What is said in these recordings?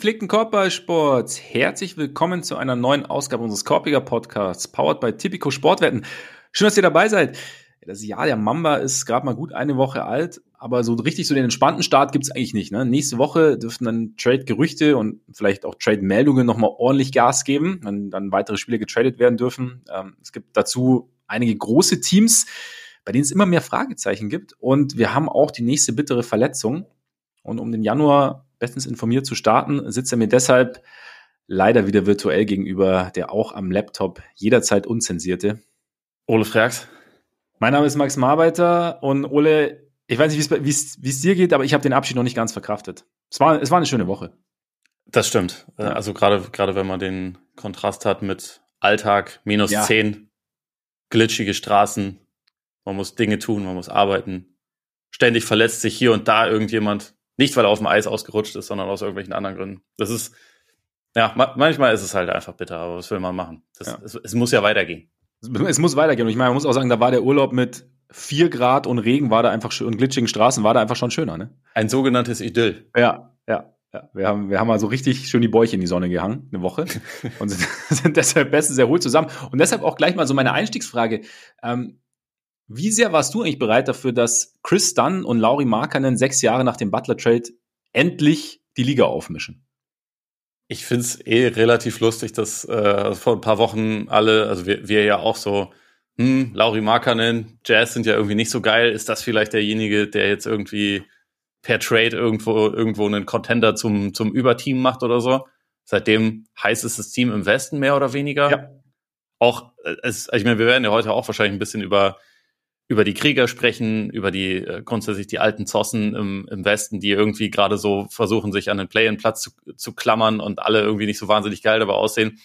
Gepflegten Korbballsports, herzlich willkommen zu einer neuen Ausgabe unseres Korbiger Podcasts, powered by Tipico Sportwetten. Schön, dass ihr dabei seid. Das Jahr der Mamba ist gerade mal gut eine Woche alt, aber so richtig so den entspannten Start gibt's eigentlich nicht. Ne? Nächste Woche dürften dann Trade-Gerüchte und vielleicht auch Trade-Meldungen nochmal ordentlich Gas geben, wenn dann weitere Spiele getradet werden dürfen. Ähm, es gibt dazu einige große Teams, bei denen es immer mehr Fragezeichen gibt. Und wir haben auch die nächste bittere Verletzung. Und um den Januar bestens informiert zu starten, sitzt er mir deshalb leider wieder virtuell gegenüber, der auch am Laptop jederzeit unzensierte. Ole Frags. Mein Name ist Max Marbeiter und Ole, ich weiß nicht, wie es dir geht, aber ich habe den Abschied noch nicht ganz verkraftet. Es war, es war eine schöne Woche. Das stimmt. Ja. Also gerade gerade wenn man den Kontrast hat mit Alltag, minus ja. 10, glitschige Straßen, man muss Dinge tun, man muss arbeiten. Ständig verletzt sich hier und da irgendjemand. Nicht, weil er auf dem Eis ausgerutscht ist, sondern aus irgendwelchen anderen Gründen. Das ist, ja, ma manchmal ist es halt einfach bitter, aber was will man machen? Das, ja. es, es, muss ja weitergehen. Es muss weitergehen. Und ich meine, man muss auch sagen, da war der Urlaub mit vier Grad und Regen war da einfach schön und glitschigen Straßen war da einfach schon schöner, ne? Ein sogenanntes Idyll. Ja, ja. Ja, wir haben, wir haben also richtig schön die Bäuche in die Sonne gehangen, eine Woche. und sind, sind deshalb bestens sehr ruhig zusammen. Und deshalb auch gleich mal so meine Einstiegsfrage. Ähm, wie sehr warst du eigentlich bereit dafür, dass Chris Dunn und Lauri Markkanen sechs Jahre nach dem Butler-Trade endlich die Liga aufmischen? Ich finde es eh relativ lustig, dass äh, vor ein paar Wochen alle, also wir, wir ja auch so, hm, Lauri Markkanen, Jazz sind ja irgendwie nicht so geil. Ist das vielleicht derjenige, der jetzt irgendwie per Trade irgendwo irgendwo einen Contender zum zum Überteam macht oder so? Seitdem heißt es das Team im Westen mehr oder weniger. Ja. Auch äh, es, ich meine, wir werden ja heute auch wahrscheinlich ein bisschen über über die Krieger sprechen, über die äh, grundsätzlich die alten Zossen im, im Westen, die irgendwie gerade so versuchen, sich an den Play-in-Platz zu, zu klammern und alle irgendwie nicht so wahnsinnig geil dabei aussehen.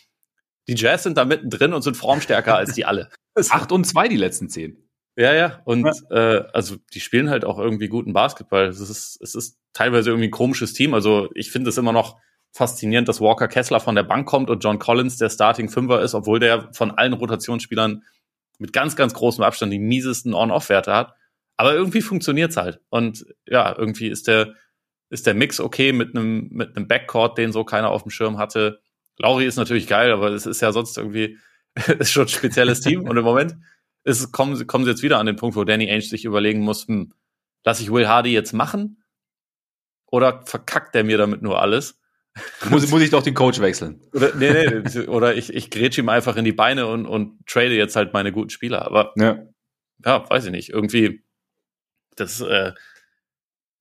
Die Jazz sind da mittendrin und sind formstärker als die alle. Acht und zwei die letzten zehn. Ja, ja. Und ja. Äh, also die spielen halt auch irgendwie guten Basketball. Es ist, es ist teilweise irgendwie ein komisches Team. Also ich finde es immer noch faszinierend, dass Walker Kessler von der Bank kommt und John Collins der Starting Fünfer ist, obwohl der von allen Rotationsspielern mit ganz, ganz großem Abstand die miesesten On-Off-Werte hat. Aber irgendwie funktioniert's halt. Und ja, irgendwie ist der, ist der Mix okay mit einem, mit einem Backcourt, den so keiner auf dem Schirm hatte. Lauri ist natürlich geil, aber es ist ja sonst irgendwie, ist schon ein spezielles Team. Und im Moment ist, kommen, kommen sie jetzt wieder an den Punkt, wo Danny Ainge sich überlegen muss, hm, lass ich Will Hardy jetzt machen? Oder verkackt der mir damit nur alles? muss, muss ich doch den Coach wechseln. Oder, nee, nee, oder ich, ich grätsche ihm einfach in die Beine und, und trade jetzt halt meine guten Spieler. Aber ja, ja weiß ich nicht. Irgendwie, das, äh,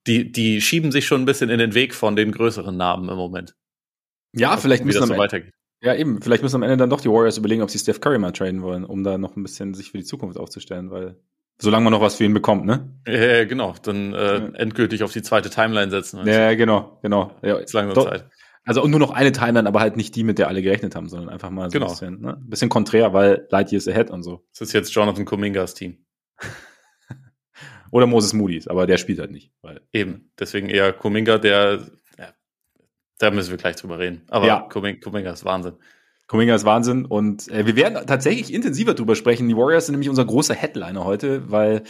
die, die schieben sich schon ein bisschen in den Weg von den größeren Namen im Moment. Ja, also, vielleicht müssen so weitergeht. Ja, eben. Vielleicht müssen am Ende dann doch die Warriors überlegen, ob sie Steph Curry mal traden wollen, um da noch ein bisschen sich für die Zukunft aufzustellen, weil solange man noch was für ihn bekommt, ne? Ja, genau. Dann äh, ja. endgültig auf die zweite Timeline setzen. Ja, genau, genau. Ja, ist langsam Zeit. Also und nur noch eine Timeline, aber halt nicht die, mit der alle gerechnet haben, sondern einfach mal so genau. ein bisschen, ne? ein bisschen konträr, weil Light Years Ahead und so. Das ist jetzt Jonathan Kumingas Team. Oder Moses Moody's, aber der spielt halt nicht. Weil Eben, deswegen eher Kuminga, der, ja, da müssen wir gleich drüber reden. Aber ja. Kuminga ist Wahnsinn. Kuminga ist Wahnsinn und äh, wir werden tatsächlich intensiver drüber sprechen. Die Warriors sind nämlich unser großer Headliner heute, weil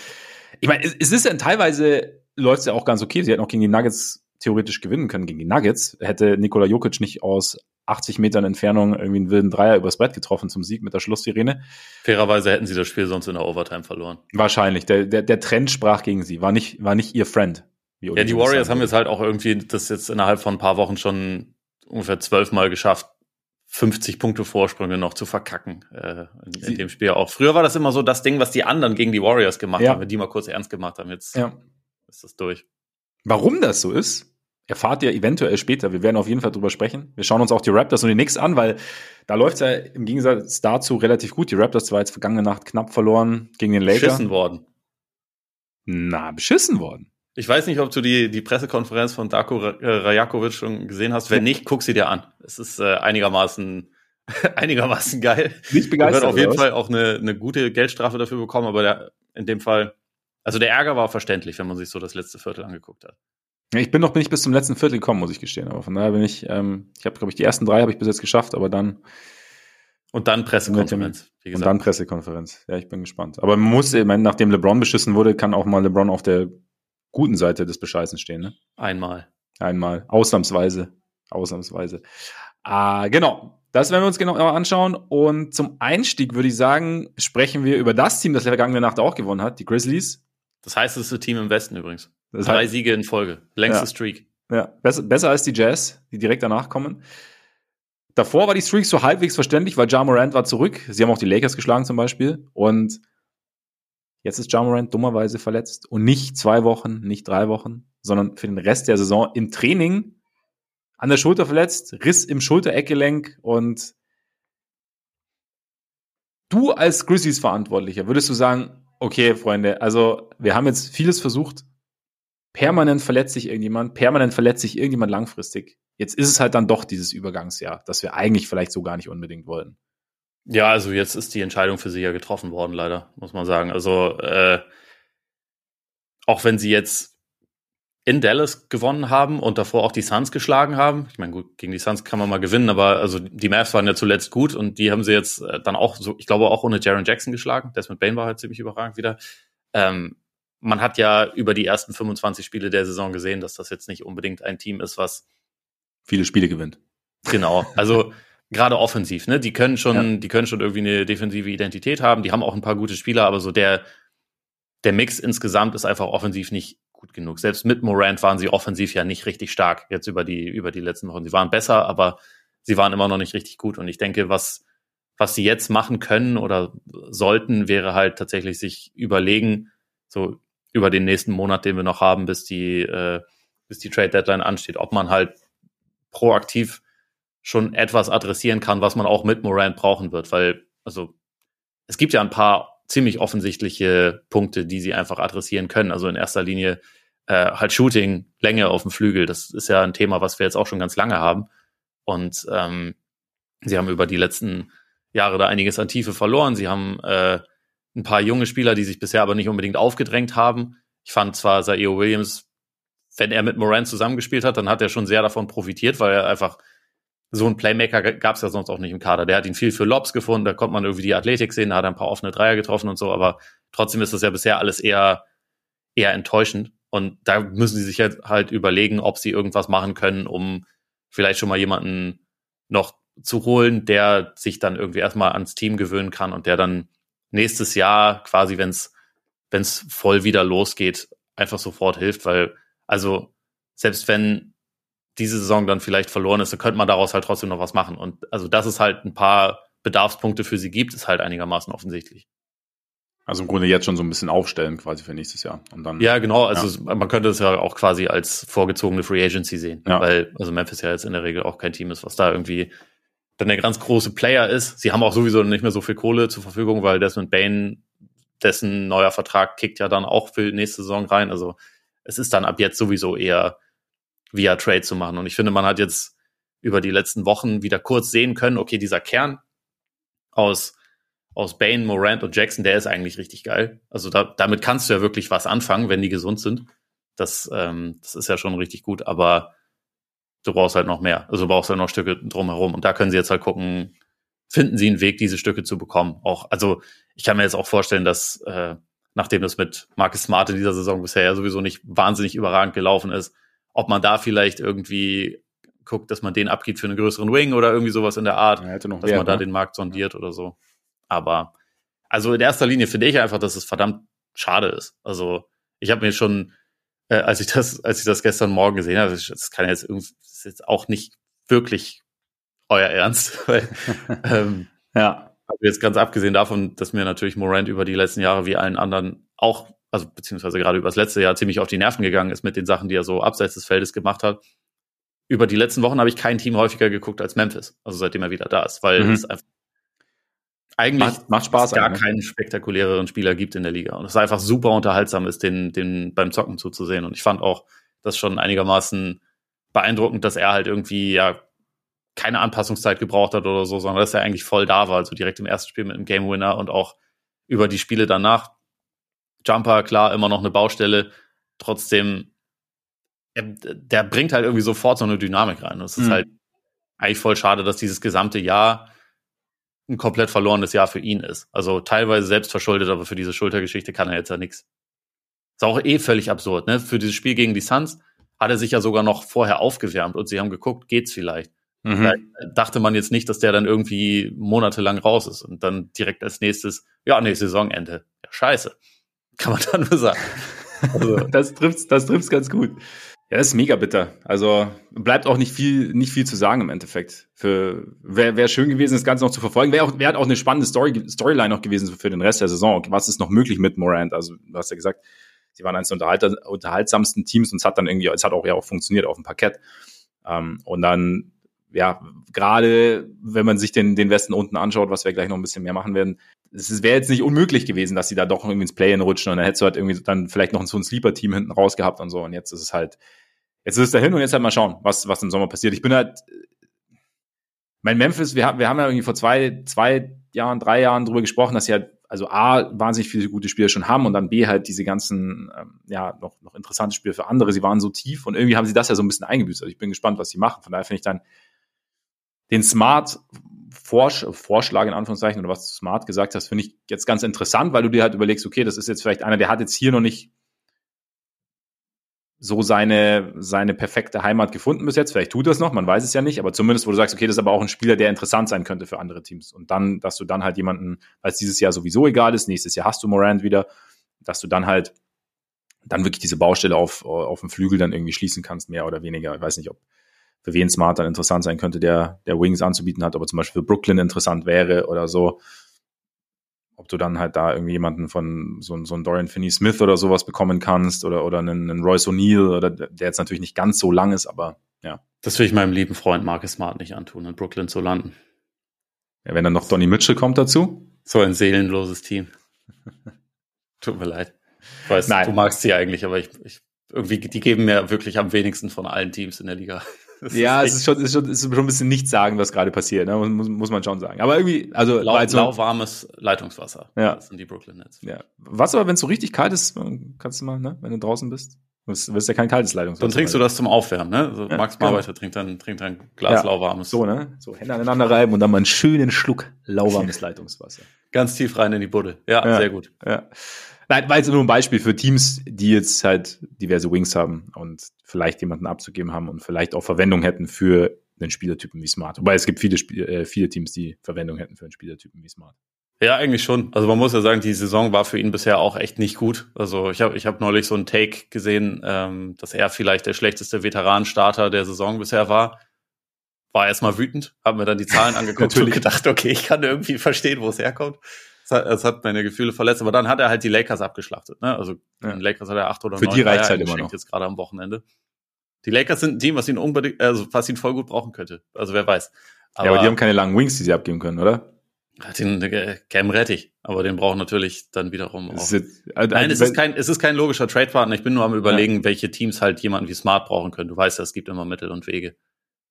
ich meine, es, es ist ja teilweise läuft es ja auch ganz okay. Sie hatten auch gegen die Nuggets theoretisch gewinnen können gegen die Nuggets, hätte Nikola Jokic nicht aus 80 Metern Entfernung irgendwie einen wilden Dreier übers Brett getroffen zum Sieg mit der Schlusssirene. Fairerweise hätten sie das Spiel sonst in der Overtime verloren. Wahrscheinlich. Der, der, der Trend sprach gegen sie, war nicht, war nicht ihr Friend. Ja, die Warriors haben jetzt halt auch irgendwie das jetzt innerhalb von ein paar Wochen schon ungefähr zwölfmal geschafft, 50 Punkte Vorsprünge noch zu verkacken äh, in, in, dem Spiel auch. Früher war das immer so das Ding, was die anderen gegen die Warriors gemacht ja. haben, wenn die mal kurz ernst gemacht haben. Jetzt ja. ist das durch. Warum das so ist, erfahrt ihr eventuell später. Wir werden auf jeden Fall drüber sprechen. Wir schauen uns auch die Raptors und die Knicks an, weil da läuft es ja im Gegensatz dazu relativ gut. Die Raptors zwar jetzt vergangene Nacht knapp verloren gegen den Lakers. Beschissen worden. Na, beschissen worden. Ich weiß nicht, ob du die, die Pressekonferenz von Darko äh, Rajakovic schon gesehen hast. Wenn nicht, guck sie dir an. Es ist äh, einigermaßen einigermaßen geil. Nicht begeistert. Er wird auf jeden Fall auch eine, eine gute Geldstrafe dafür bekommen, aber der, in dem Fall, also der Ärger war verständlich, wenn man sich so das letzte Viertel angeguckt hat. Ich bin noch nicht bis zum letzten Viertel gekommen, muss ich gestehen. Aber von daher bin ich, ähm, ich habe, glaube ich, die ersten drei habe ich bis jetzt geschafft, aber dann. Und dann Pressekonferenz. Wie gesagt. Und dann Pressekonferenz. Ja, ich bin gespannt. Aber man muss, ich meine, nachdem LeBron beschissen wurde, kann auch mal LeBron auf der guten Seite des Bescheißens stehen, ne? Einmal. Einmal. Ausnahmsweise. Ausnahmsweise. Ah, genau. Das werden wir uns genau anschauen. Und zum Einstieg würde ich sagen, sprechen wir über das Team, das vergangene Nacht auch gewonnen hat, die Grizzlies. Das heißeste Team im Westen übrigens. Das Drei heißt, Siege in Folge. Längste ja, Streak. Ja, besser, besser als die Jazz, die direkt danach kommen. Davor war die Streak so halbwegs verständlich, weil Ja Morant war zurück. Sie haben auch die Lakers geschlagen zum Beispiel. Und jetzt ist Ja Morant dummerweise verletzt. Und nicht zwei Wochen, nicht drei Wochen, sondern für den Rest der Saison im Training an der Schulter verletzt, Riss im Schultereckgelenk und du als Grizzlies Verantwortlicher würdest du sagen, okay, Freunde, also wir haben jetzt vieles versucht, permanent verletzt sich irgendjemand, permanent verletzt sich irgendjemand langfristig. Jetzt ist es halt dann doch dieses Übergangsjahr, das wir eigentlich vielleicht so gar nicht unbedingt wollten. Ja, also jetzt ist die Entscheidung für sie ja getroffen worden, leider, muss man sagen. Also äh, auch wenn sie jetzt in Dallas gewonnen haben und davor auch die Suns geschlagen haben. Ich meine, gut, gegen die Suns kann man mal gewinnen, aber also die Mavs waren ja zuletzt gut und die haben sie jetzt äh, dann auch so, ich glaube auch ohne Jaron Jackson geschlagen. Desmond Bain war halt ziemlich überragend wieder. Ähm, man hat ja über die ersten 25 Spiele der Saison gesehen, dass das jetzt nicht unbedingt ein Team ist, was viele Spiele gewinnt. Genau. Also gerade offensiv, ne? Die können schon, ja. die können schon irgendwie eine defensive Identität haben. Die haben auch ein paar gute Spieler, aber so der der Mix insgesamt ist einfach offensiv nicht gut genug. Selbst mit Morant waren sie offensiv ja nicht richtig stark jetzt über die, über die letzten Wochen. Sie waren besser, aber sie waren immer noch nicht richtig gut. Und ich denke, was, was sie jetzt machen können oder sollten, wäre halt tatsächlich sich überlegen, so über den nächsten Monat, den wir noch haben, bis die, äh, bis die Trade Deadline ansteht, ob man halt proaktiv schon etwas adressieren kann, was man auch mit Morant brauchen wird, weil, also, es gibt ja ein paar ziemlich offensichtliche Punkte, die sie einfach adressieren können. Also in erster Linie äh, halt Shooting, Länge auf dem Flügel. Das ist ja ein Thema, was wir jetzt auch schon ganz lange haben. Und ähm, sie haben über die letzten Jahre da einiges an Tiefe verloren. Sie haben äh, ein paar junge Spieler, die sich bisher aber nicht unbedingt aufgedrängt haben. Ich fand zwar Zaire Williams, wenn er mit Moran zusammengespielt hat, dann hat er schon sehr davon profitiert, weil er einfach so ein Playmaker gab es ja sonst auch nicht im Kader. Der hat ihn viel für Lobs gefunden, da konnte man irgendwie die Athletik sehen, da hat er ein paar offene Dreier getroffen und so, aber trotzdem ist das ja bisher alles eher, eher enttäuschend. Und da müssen sie sich halt, halt überlegen, ob sie irgendwas machen können, um vielleicht schon mal jemanden noch zu holen, der sich dann irgendwie erstmal ans Team gewöhnen kann und der dann nächstes Jahr quasi, wenn es wenn es voll wieder losgeht, einfach sofort hilft, weil also selbst wenn diese Saison dann vielleicht verloren ist, dann könnte man daraus halt trotzdem noch was machen. Und also, dass es halt ein paar Bedarfspunkte für sie gibt, ist halt einigermaßen offensichtlich. Also im Grunde jetzt schon so ein bisschen aufstellen quasi für nächstes Jahr. Und dann, ja, genau. Also ja. man könnte es ja auch quasi als vorgezogene Free Agency sehen. Ja. Weil also Memphis ja jetzt in der Regel auch kein Team ist, was da irgendwie dann der ganz große Player ist. Sie haben auch sowieso nicht mehr so viel Kohle zur Verfügung, weil Desmond Bain, dessen neuer Vertrag kickt ja dann auch für nächste Saison rein. Also es ist dann ab jetzt sowieso eher via Trade zu machen. Und ich finde, man hat jetzt über die letzten Wochen wieder kurz sehen können, okay, dieser Kern aus, aus Bane, Morant und Jackson, der ist eigentlich richtig geil. Also da, damit kannst du ja wirklich was anfangen, wenn die gesund sind. Das, ähm, das ist ja schon richtig gut, aber du brauchst halt noch mehr. Also du brauchst halt noch Stücke drumherum. Und da können sie jetzt halt gucken, finden sie einen Weg, diese Stücke zu bekommen. Auch, also ich kann mir jetzt auch vorstellen, dass äh, nachdem das mit Marcus Smart in dieser Saison bisher ja sowieso nicht wahnsinnig überragend gelaufen ist, ob man da vielleicht irgendwie guckt, dass man den abgibt für einen größeren Wing oder irgendwie sowas in der Art, ja, dass Wert, man da ne? den Markt sondiert ja. oder so. Aber also in erster Linie finde ich einfach, dass es verdammt schade ist. Also ich habe mir schon, äh, als ich das, als ich das gestern Morgen gesehen habe, das kann jetzt irgendwie, ist jetzt auch nicht wirklich euer Ernst, weil ähm, ja. Also jetzt ganz abgesehen davon, dass mir natürlich Morant über die letzten Jahre wie allen anderen auch also beziehungsweise gerade über das letzte Jahr ziemlich auf die Nerven gegangen ist mit den Sachen, die er so abseits des Feldes gemacht hat. Über die letzten Wochen habe ich kein Team häufiger geguckt als Memphis, also seitdem er wieder da ist, weil mhm. es einfach eigentlich macht, macht Spaß gar ne? keinen spektakuläreren Spieler gibt in der Liga und es einfach super unterhaltsam ist, den, den beim Zocken zuzusehen. Und ich fand auch das schon einigermaßen beeindruckend, dass er halt irgendwie ja keine Anpassungszeit gebraucht hat oder so, sondern dass er eigentlich voll da war, also direkt im ersten Spiel mit einem Game Winner und auch über die Spiele danach Jumper, klar, immer noch eine Baustelle. Trotzdem, der bringt halt irgendwie sofort so eine Dynamik rein. Es ist mhm. halt eigentlich voll schade, dass dieses gesamte Jahr ein komplett verlorenes Jahr für ihn ist. Also teilweise selbst verschuldet, aber für diese Schultergeschichte kann er jetzt ja nichts. Ist auch eh völlig absurd, ne? Für dieses Spiel gegen die Suns hat er sich ja sogar noch vorher aufgewärmt und sie haben geguckt, geht's vielleicht. Mhm. Da dachte man jetzt nicht, dass der dann irgendwie monatelang raus ist und dann direkt als nächstes, ja, nee, Saisonende. Ja, scheiße. Kann man dann nur sagen. Also, das trifft's, das trifft's ganz gut. Ja, das ist mega bitter. Also bleibt auch nicht viel, nicht viel zu sagen im Endeffekt. Für wäre wär schön gewesen, das Ganze noch zu verfolgen. Wäre auch, wäre auch eine spannende Story, Storyline noch gewesen für den Rest der Saison. Was ist noch möglich mit Morant? Also du hast ja gesagt, sie waren eines der unterhaltsamsten Teams und es hat dann irgendwie, es hat auch ja auch funktioniert auf dem Parkett. Ähm, und dann ja, gerade wenn man sich den, den Westen unten anschaut, was wir gleich noch ein bisschen mehr machen werden, es wäre jetzt nicht unmöglich gewesen, dass sie da doch irgendwie ins Play-In rutschen und dann hättest du halt irgendwie dann vielleicht noch so ein Sleeper-Team hinten raus gehabt und so und jetzt ist es halt, jetzt ist es dahin und jetzt halt mal schauen, was, was im Sommer passiert. Ich bin halt, mein Memphis, wir haben, wir haben ja irgendwie vor zwei, zwei Jahren, drei Jahren drüber gesprochen, dass sie halt, also A, wahnsinnig viele gute Spieler schon haben und dann B, halt diese ganzen, ähm, ja, noch, noch interessante Spiele für andere. Sie waren so tief und irgendwie haben sie das ja so ein bisschen eingebüßt. Also ich bin gespannt, was sie machen. Von daher finde ich dann den Smart Vorsch Vorschlag in Anführungszeichen oder was du Smart gesagt hast, finde ich jetzt ganz interessant, weil du dir halt überlegst, okay, das ist jetzt vielleicht einer, der hat jetzt hier noch nicht so seine, seine perfekte Heimat gefunden bis jetzt. Vielleicht tut das noch, man weiß es ja nicht, aber zumindest, wo du sagst, okay, das ist aber auch ein Spieler, der interessant sein könnte für andere Teams. Und dann, dass du dann halt jemanden, weil es dieses Jahr sowieso egal ist, nächstes Jahr hast du Morant wieder, dass du dann halt dann wirklich diese Baustelle auf, auf dem Flügel dann irgendwie schließen kannst, mehr oder weniger. Ich weiß nicht, ob für wen Smart dann interessant sein könnte, der, der Wings anzubieten hat, aber zum Beispiel für Brooklyn interessant wäre oder so. Ob du dann halt da irgendwie jemanden von so, so einen Dorian Finney-Smith oder sowas bekommen kannst oder, oder einen, einen Royce O'Neill oder der jetzt natürlich nicht ganz so lang ist, aber ja. Das will ich meinem lieben Freund Marcus Smart nicht antun, in Brooklyn zu landen. Ja, wenn dann noch Donny Mitchell kommt dazu. So ein seelenloses Team. Tut mir leid. Ich weiß, Nein. du magst sie eigentlich, aber ich, ich irgendwie, die geben mir wirklich am wenigsten von allen Teams in der Liga. Ja, es ist schon, ist schon, ist schon ein bisschen nicht sagen, was gerade passiert, ne? muss, muss man schon sagen. Aber irgendwie, also Lau, so, lauwarmes Leitungswasser. Ja. Das sind die Brooklyn Nets. Ja. Was aber, wenn es so richtig kalt ist, kannst du mal, ne, wenn du draußen bist, wirst, wirst ja kein kaltes Leitungswasser. Dann trinkst du das zum Aufwärmen, ne? Also ja, Max Marbeiter genau. trinkt dann, trinkt ein Glas ja. lauwarmes. So, ne? So Hände aneinander reiben und dann mal einen schönen Schluck lauwarmes Leitungswasser. Ganz tief rein in die Budde. Ja, ja. sehr gut. Ja. Nein, war jetzt nur ein Beispiel für Teams, die jetzt halt diverse Wings haben und vielleicht jemanden abzugeben haben und vielleicht auch Verwendung hätten für einen Spielertypen wie Smart. Wobei es gibt viele, Spiel äh, viele Teams, die Verwendung hätten für einen Spielertypen wie Smart. Ja, eigentlich schon. Also man muss ja sagen, die Saison war für ihn bisher auch echt nicht gut. Also ich habe ich hab neulich so einen Take gesehen, ähm, dass er vielleicht der schlechteste Veteranenstarter der Saison bisher war. War erstmal wütend, habe mir dann die Zahlen angeguckt und gedacht, okay, ich kann irgendwie verstehen, wo es herkommt. Es hat, es hat meine Gefühle verletzt, aber dann hat er halt die Lakers abgeschlachtet. Ne? Also ja. den Lakers hat er acht oder Für neun die reicht's halt immer noch. jetzt gerade am Wochenende. Die Lakers sind ein Team, was ihn unbedingt, also was ihn voll gut brauchen könnte. Also wer weiß. Aber, ja, aber die haben keine langen Wings, die sie abgeben können, oder? Den äh, Cam Rettich, aber den brauchen natürlich dann wiederum auch. Jetzt, also, Nein, es ist kein, es ist kein logischer Trade-Partner. Ich bin nur am überlegen, ja. welche Teams halt jemanden wie Smart brauchen können. Du weißt ja, es gibt immer Mittel und Wege.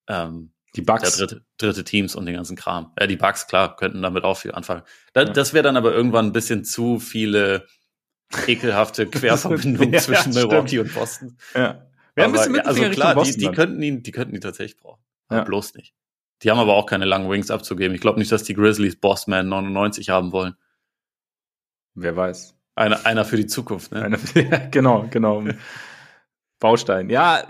Ähm, die Bugs. Der dritte, dritte Teams und den ganzen Kram. Ja, die Bugs, klar, könnten damit auch viel anfangen. Da, ja. Das wäre dann aber irgendwann ein bisschen zu viele ekelhafte Querverbindungen ja, zwischen Milwaukee und Boston. Ja. Wir aber, ja, also klar, die, die könnten ihn, die könnten ihn tatsächlich brauchen. Ja. bloß nicht. Die haben aber auch keine langen Wings abzugeben. Ich glaube nicht, dass die Grizzlies Bossman 99 haben wollen. Wer weiß. Einer, einer für die Zukunft, ne? Einer für, ja, genau, genau. Baustein. Ja,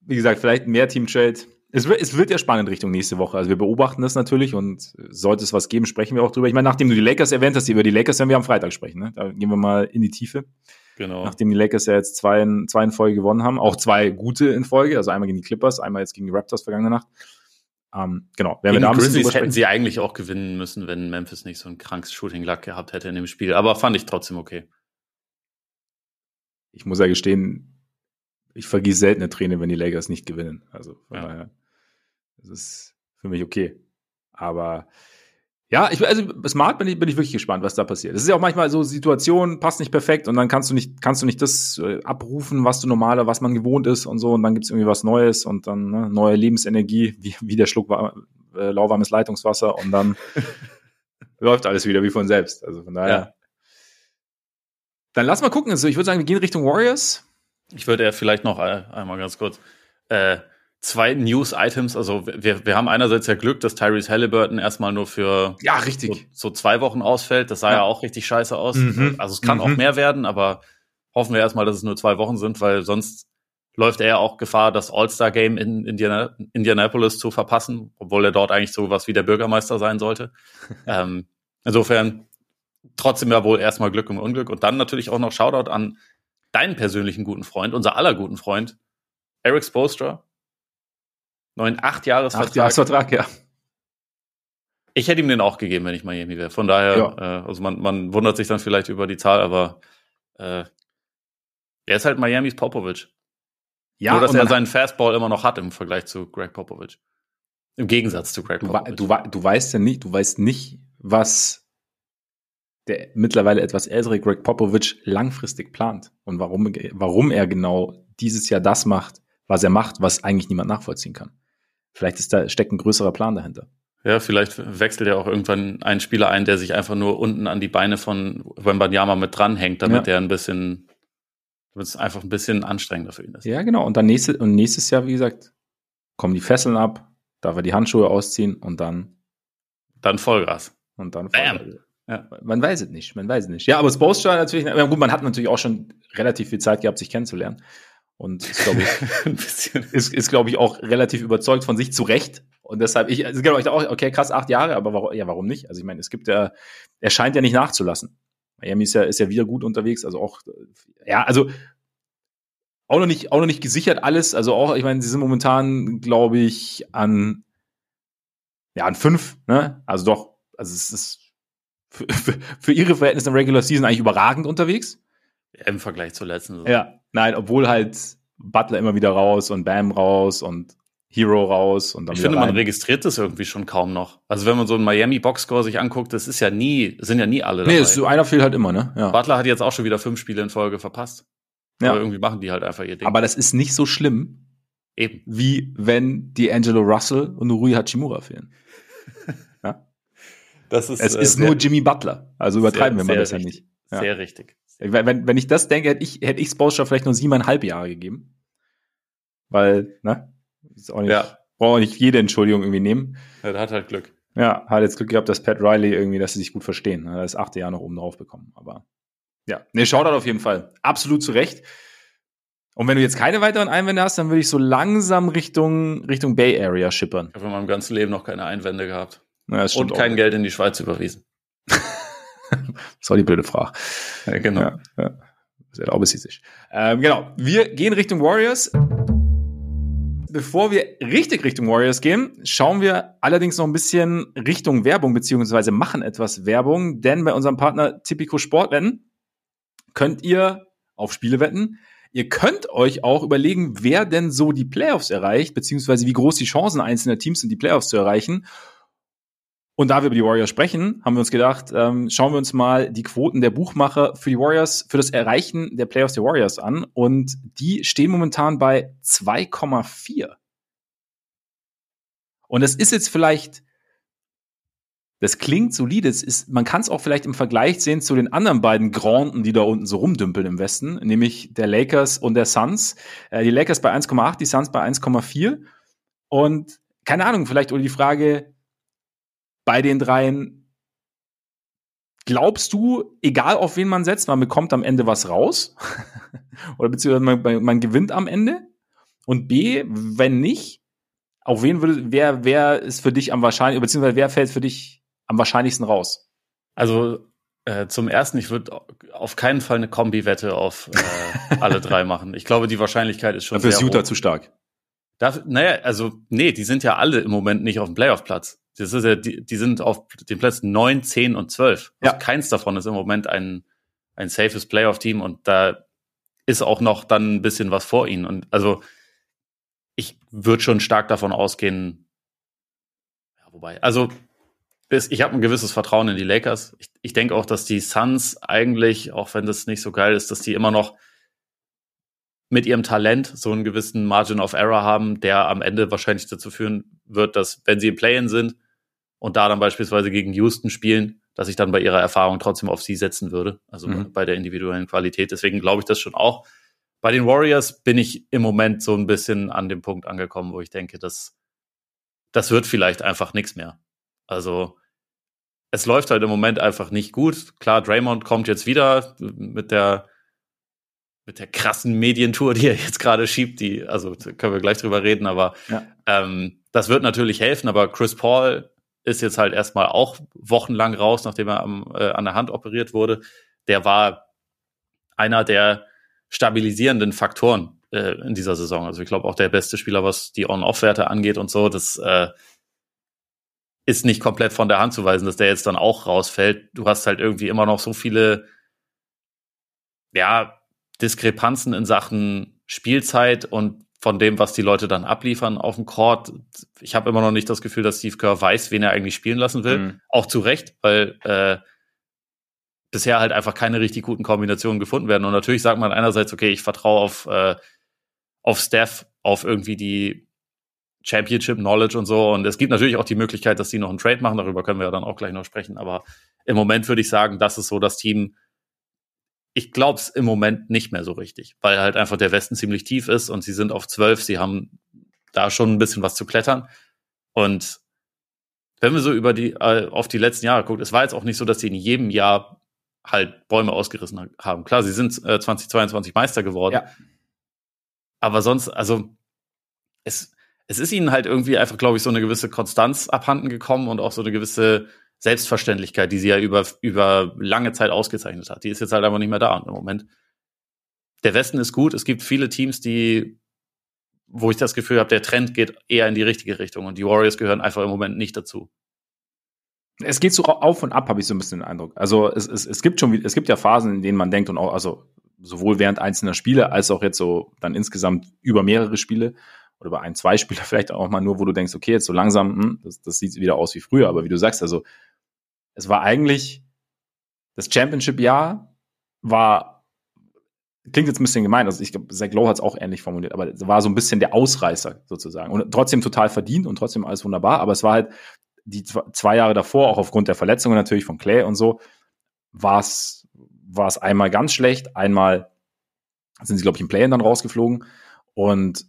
wie gesagt, vielleicht mehr Team Trade es wird, es wird ja spannend Richtung nächste Woche. Also wir beobachten das natürlich und sollte es was geben, sprechen wir auch drüber. Ich meine, nachdem du die Lakers erwähnt hast, über die Lakers werden wir am Freitag sprechen. Ne? Da gehen wir mal in die Tiefe. Genau. Nachdem die Lakers ja jetzt zwei in, zwei in Folge gewonnen haben, auch zwei gute in Folge, also einmal gegen die Clippers, einmal jetzt gegen die Raptors vergangene Nacht. Ähm, genau. Werden gegen wir da Grizzlies hätten sie eigentlich auch gewinnen müssen, wenn Memphis nicht so ein krankes Shooting-Luck gehabt hätte in dem Spiel. Aber fand ich trotzdem okay. Ich muss ja gestehen, ich vergieße selten eine Träne, wenn die Lakers nicht gewinnen. Also von ja. daher. Das ist für mich okay. Aber ja, ich, also Smart bin ich, bin ich wirklich gespannt, was da passiert. Es ist ja auch manchmal so Situation passt nicht perfekt und dann kannst du nicht, kannst du nicht das äh, abrufen, was du normaler, was man gewohnt ist und so und dann gibt's irgendwie was Neues und dann ne, neue Lebensenergie, wie, wie der Schluck war, äh, lauwarmes Leitungswasser und dann läuft alles wieder wie von selbst. Also von daher. Ja. Dann lass mal gucken. Also ich würde sagen, wir gehen Richtung Warriors. Ich würde ja vielleicht noch äh, einmal ganz kurz äh, zwei News-Items. Also wir, wir haben einerseits ja Glück, dass Tyrese Halliburton erstmal nur für ja, richtig. So, so zwei Wochen ausfällt. Das sah ja, ja auch richtig scheiße aus. Mhm. Also es kann mhm. auch mehr werden, aber hoffen wir erstmal, dass es nur zwei Wochen sind, weil sonst läuft er auch Gefahr, das All-Star-Game in Indiana Indianapolis zu verpassen, obwohl er dort eigentlich so was wie der Bürgermeister sein sollte. ähm, insofern trotzdem ja wohl erstmal Glück im Unglück und dann natürlich auch noch Shoutout an deinen persönlichen guten Freund, unser aller guten Freund, Eric Spolstra. Neun, acht Jahresvertrag. Acht Jahresvertrag, ja. Ich hätte ihm den auch gegeben, wenn ich Miami wäre. Von daher, ja. äh, also man, man wundert sich dann vielleicht über die Zahl, aber äh, er ist halt Miamis Popovic. Ja, Nur, dass er seinen Fastball immer noch hat im Vergleich zu Greg Popovich. Im Gegensatz zu Greg du, Popovich. Du, du weißt ja nicht, du weißt nicht, was der mittlerweile etwas ältere Greg Popovich langfristig plant und warum, warum er genau dieses Jahr das macht, was er macht, was eigentlich niemand nachvollziehen kann. Vielleicht ist da, steckt ein größerer Plan dahinter. Ja, vielleicht wechselt ja auch irgendwann ein Spieler ein, der sich einfach nur unten an die Beine von Wembanyama mit dranhängt, damit ja. er ein bisschen damit es einfach ein bisschen anstrengender für ihn ist. Ja, genau. Und dann nächstes, und nächstes Jahr, wie gesagt, kommen die Fesseln ab, darf er die Handschuhe ausziehen und dann. Dann Vollgas. Und dann Vollgas. Ja. Man weiß es nicht, man weiß es nicht. Ja, aber Spoelstra natürlich, gut, man hat natürlich auch schon relativ viel Zeit gehabt, sich kennenzulernen. Und ist, glaube ich, ist, ist glaube ich, auch relativ überzeugt von sich zu Recht. Und deshalb, ich, also, genau, ich dachte auch, okay, krass, acht Jahre, aber warum, ja, warum nicht? Also ich meine, es gibt ja, er scheint ja nicht nachzulassen. Miami ist ja, ist ja wieder gut unterwegs, also auch, ja, also auch noch nicht, auch noch nicht gesichert alles. Also auch, ich meine, sie sind momentan, glaube ich, an, ja, an fünf, ne? Also doch, also es ist für, für, für ihre Verhältnisse im Regular Season eigentlich überragend unterwegs. Im Vergleich zur letzten Saison. Ja, nein, obwohl halt Butler immer wieder raus und Bam raus und Hero raus und dann Ich finde, rein. man registriert das irgendwie schon kaum noch. Also wenn man so einen Miami Boxscore sich anguckt, das ist ja nie, sind ja nie alle dabei. Nee, so einer fehlt halt immer, ne? Ja. Butler hat jetzt auch schon wieder fünf Spiele in Folge verpasst. Ja. Aber irgendwie machen die halt einfach ihr Ding. Aber das ist nicht so schlimm, Eben. wie wenn die Angelo Russell und Rui Hachimura fehlen. ja? Das ist, es äh, ist nur Jimmy Butler. Also übertreiben sehr, wir mal das ja nicht. Ja. Sehr richtig. Wenn, wenn ich das denke, hätte ich, hätte ich Spolstra vielleicht nur siebeneinhalb Jahre gegeben. Weil, ne? Ist auch nicht, ja. Braucht auch nicht jede Entschuldigung irgendwie nehmen. Ja, hat halt Glück. Ja, hat jetzt Glück gehabt, dass Pat Riley irgendwie, dass sie sich gut verstehen. Er hat das achte Jahr noch oben drauf bekommen. Aber ja, ne, Shoutout auf jeden Fall. Absolut zu Recht. Und wenn du jetzt keine weiteren Einwände hast, dann würde ich so langsam Richtung, Richtung Bay Area schippern. Ich habe in meinem ganzen Leben noch keine Einwände gehabt. Ja, Und kein auch. Geld in die Schweiz überwiesen. das war die blöde Frage. Ja, genau. Ja, ja. Sehr ähm, genau. Wir gehen Richtung Warriors bevor wir richtig Richtung Warriors gehen, schauen wir allerdings noch ein bisschen Richtung Werbung, beziehungsweise machen etwas Werbung, denn bei unserem Partner Tipico Sportwetten könnt ihr auf Spiele wetten. Ihr könnt euch auch überlegen, wer denn so die Playoffs erreicht, beziehungsweise wie groß die Chancen einzelner Teams sind, die Playoffs zu erreichen. Und da wir über die Warriors sprechen, haben wir uns gedacht, ähm, schauen wir uns mal die Quoten der Buchmacher für die Warriors, für das Erreichen der Playoffs der Warriors an. Und die stehen momentan bei 2,4. Und das ist jetzt vielleicht, das klingt solide, es ist, man kann es auch vielleicht im Vergleich sehen zu den anderen beiden Granden, die da unten so rumdümpeln im Westen, nämlich der Lakers und der Suns. Äh, die Lakers bei 1,8, die Suns bei 1,4. Und keine Ahnung, vielleicht oder die Frage, bei den dreien, glaubst du, egal auf wen man setzt, man bekommt am Ende was raus? Oder beziehungsweise man, man, gewinnt am Ende? Und B, wenn nicht, auf wen würde, wer, wer ist für dich am wahrscheinlichsten, beziehungsweise wer fällt für dich am wahrscheinlichsten raus? Also äh, zum ersten, ich würde auf keinen Fall eine Kombi-Wette auf äh, alle drei machen. Ich glaube, die Wahrscheinlichkeit ist schon Dafür sehr ist Utah hoch. zu stark. Darf, naja, also nee, die sind ja alle im Moment nicht auf dem Playoff-Platz. Das ist ja, die, die sind auf den Plätzen neun, zehn und zwölf. Also ja. keins davon ist im Moment ein, ein safes Playoff-Team und da ist auch noch dann ein bisschen was vor ihnen. Und also ich würde schon stark davon ausgehen, ja, wobei, also ich habe ein gewisses Vertrauen in die Lakers. Ich, ich denke auch, dass die Suns eigentlich, auch wenn das nicht so geil ist, dass die immer noch mit ihrem Talent so einen gewissen Margin of Error haben, der am Ende wahrscheinlich dazu führen wird, dass wenn sie im Play-in sind und da dann beispielsweise gegen Houston spielen, dass ich dann bei ihrer Erfahrung trotzdem auf sie setzen würde, also mhm. bei der individuellen Qualität. Deswegen glaube ich das schon auch. Bei den Warriors bin ich im Moment so ein bisschen an dem Punkt angekommen, wo ich denke, dass das wird vielleicht einfach nichts mehr. Also es läuft halt im Moment einfach nicht gut. Klar, Draymond kommt jetzt wieder mit der mit der krassen Medientour, die er jetzt gerade schiebt, die, also können wir gleich drüber reden, aber ja. ähm, das wird natürlich helfen, aber Chris Paul ist jetzt halt erstmal auch wochenlang raus, nachdem er am, äh, an der Hand operiert wurde. Der war einer der stabilisierenden Faktoren äh, in dieser Saison. Also ich glaube auch der beste Spieler, was die On-Off-Werte angeht und so. Das äh, ist nicht komplett von der Hand zu weisen, dass der jetzt dann auch rausfällt. Du hast halt irgendwie immer noch so viele, ja, Diskrepanzen in Sachen Spielzeit und von dem, was die Leute dann abliefern auf dem Court. Ich habe immer noch nicht das Gefühl, dass Steve Kerr weiß, wen er eigentlich spielen lassen will. Mhm. Auch zu Recht, weil äh, bisher halt einfach keine richtig guten Kombinationen gefunden werden. Und natürlich sagt man einerseits, okay, ich vertraue auf, äh, auf Steph, auf irgendwie die Championship Knowledge und so. Und es gibt natürlich auch die Möglichkeit, dass die noch einen Trade machen. Darüber können wir ja dann auch gleich noch sprechen. Aber im Moment würde ich sagen, das ist so das Team. Ich glaube es im Moment nicht mehr so richtig, weil halt einfach der Westen ziemlich tief ist und sie sind auf zwölf. Sie haben da schon ein bisschen was zu klettern. Und wenn wir so über die, äh, auf die letzten Jahre gucken, es war jetzt auch nicht so, dass sie in jedem Jahr halt Bäume ausgerissen haben. Klar, sie sind äh, 2022 Meister geworden. Ja. Aber sonst, also es, es ist ihnen halt irgendwie einfach, glaube ich, so eine gewisse Konstanz abhanden gekommen und auch so eine gewisse Selbstverständlichkeit, die sie ja über, über lange Zeit ausgezeichnet hat. Die ist jetzt halt einfach nicht mehr da im Moment. Der Westen ist gut. Es gibt viele Teams, die, wo ich das Gefühl habe, der Trend geht eher in die richtige Richtung und die Warriors gehören einfach im Moment nicht dazu. Es geht so auf und ab, habe ich so ein bisschen den Eindruck. Also es, es, es gibt schon, es gibt ja Phasen, in denen man denkt und auch, also sowohl während einzelner Spiele als auch jetzt so dann insgesamt über mehrere Spiele, oder über ein, zwei Spieler vielleicht auch mal nur, wo du denkst, okay, jetzt so langsam, hm, das, das sieht wieder aus wie früher. Aber wie du sagst, also es war eigentlich das Championship-Jahr war, klingt jetzt ein bisschen gemein, also ich glaube, Zach Lowe hat es auch ähnlich formuliert, aber es war so ein bisschen der Ausreißer sozusagen. Und trotzdem total verdient und trotzdem alles wunderbar, aber es war halt die zwei Jahre davor, auch aufgrund der Verletzungen natürlich von Clay und so, war es war es einmal ganz schlecht, einmal sind sie, glaube ich, im Play-In dann rausgeflogen. Und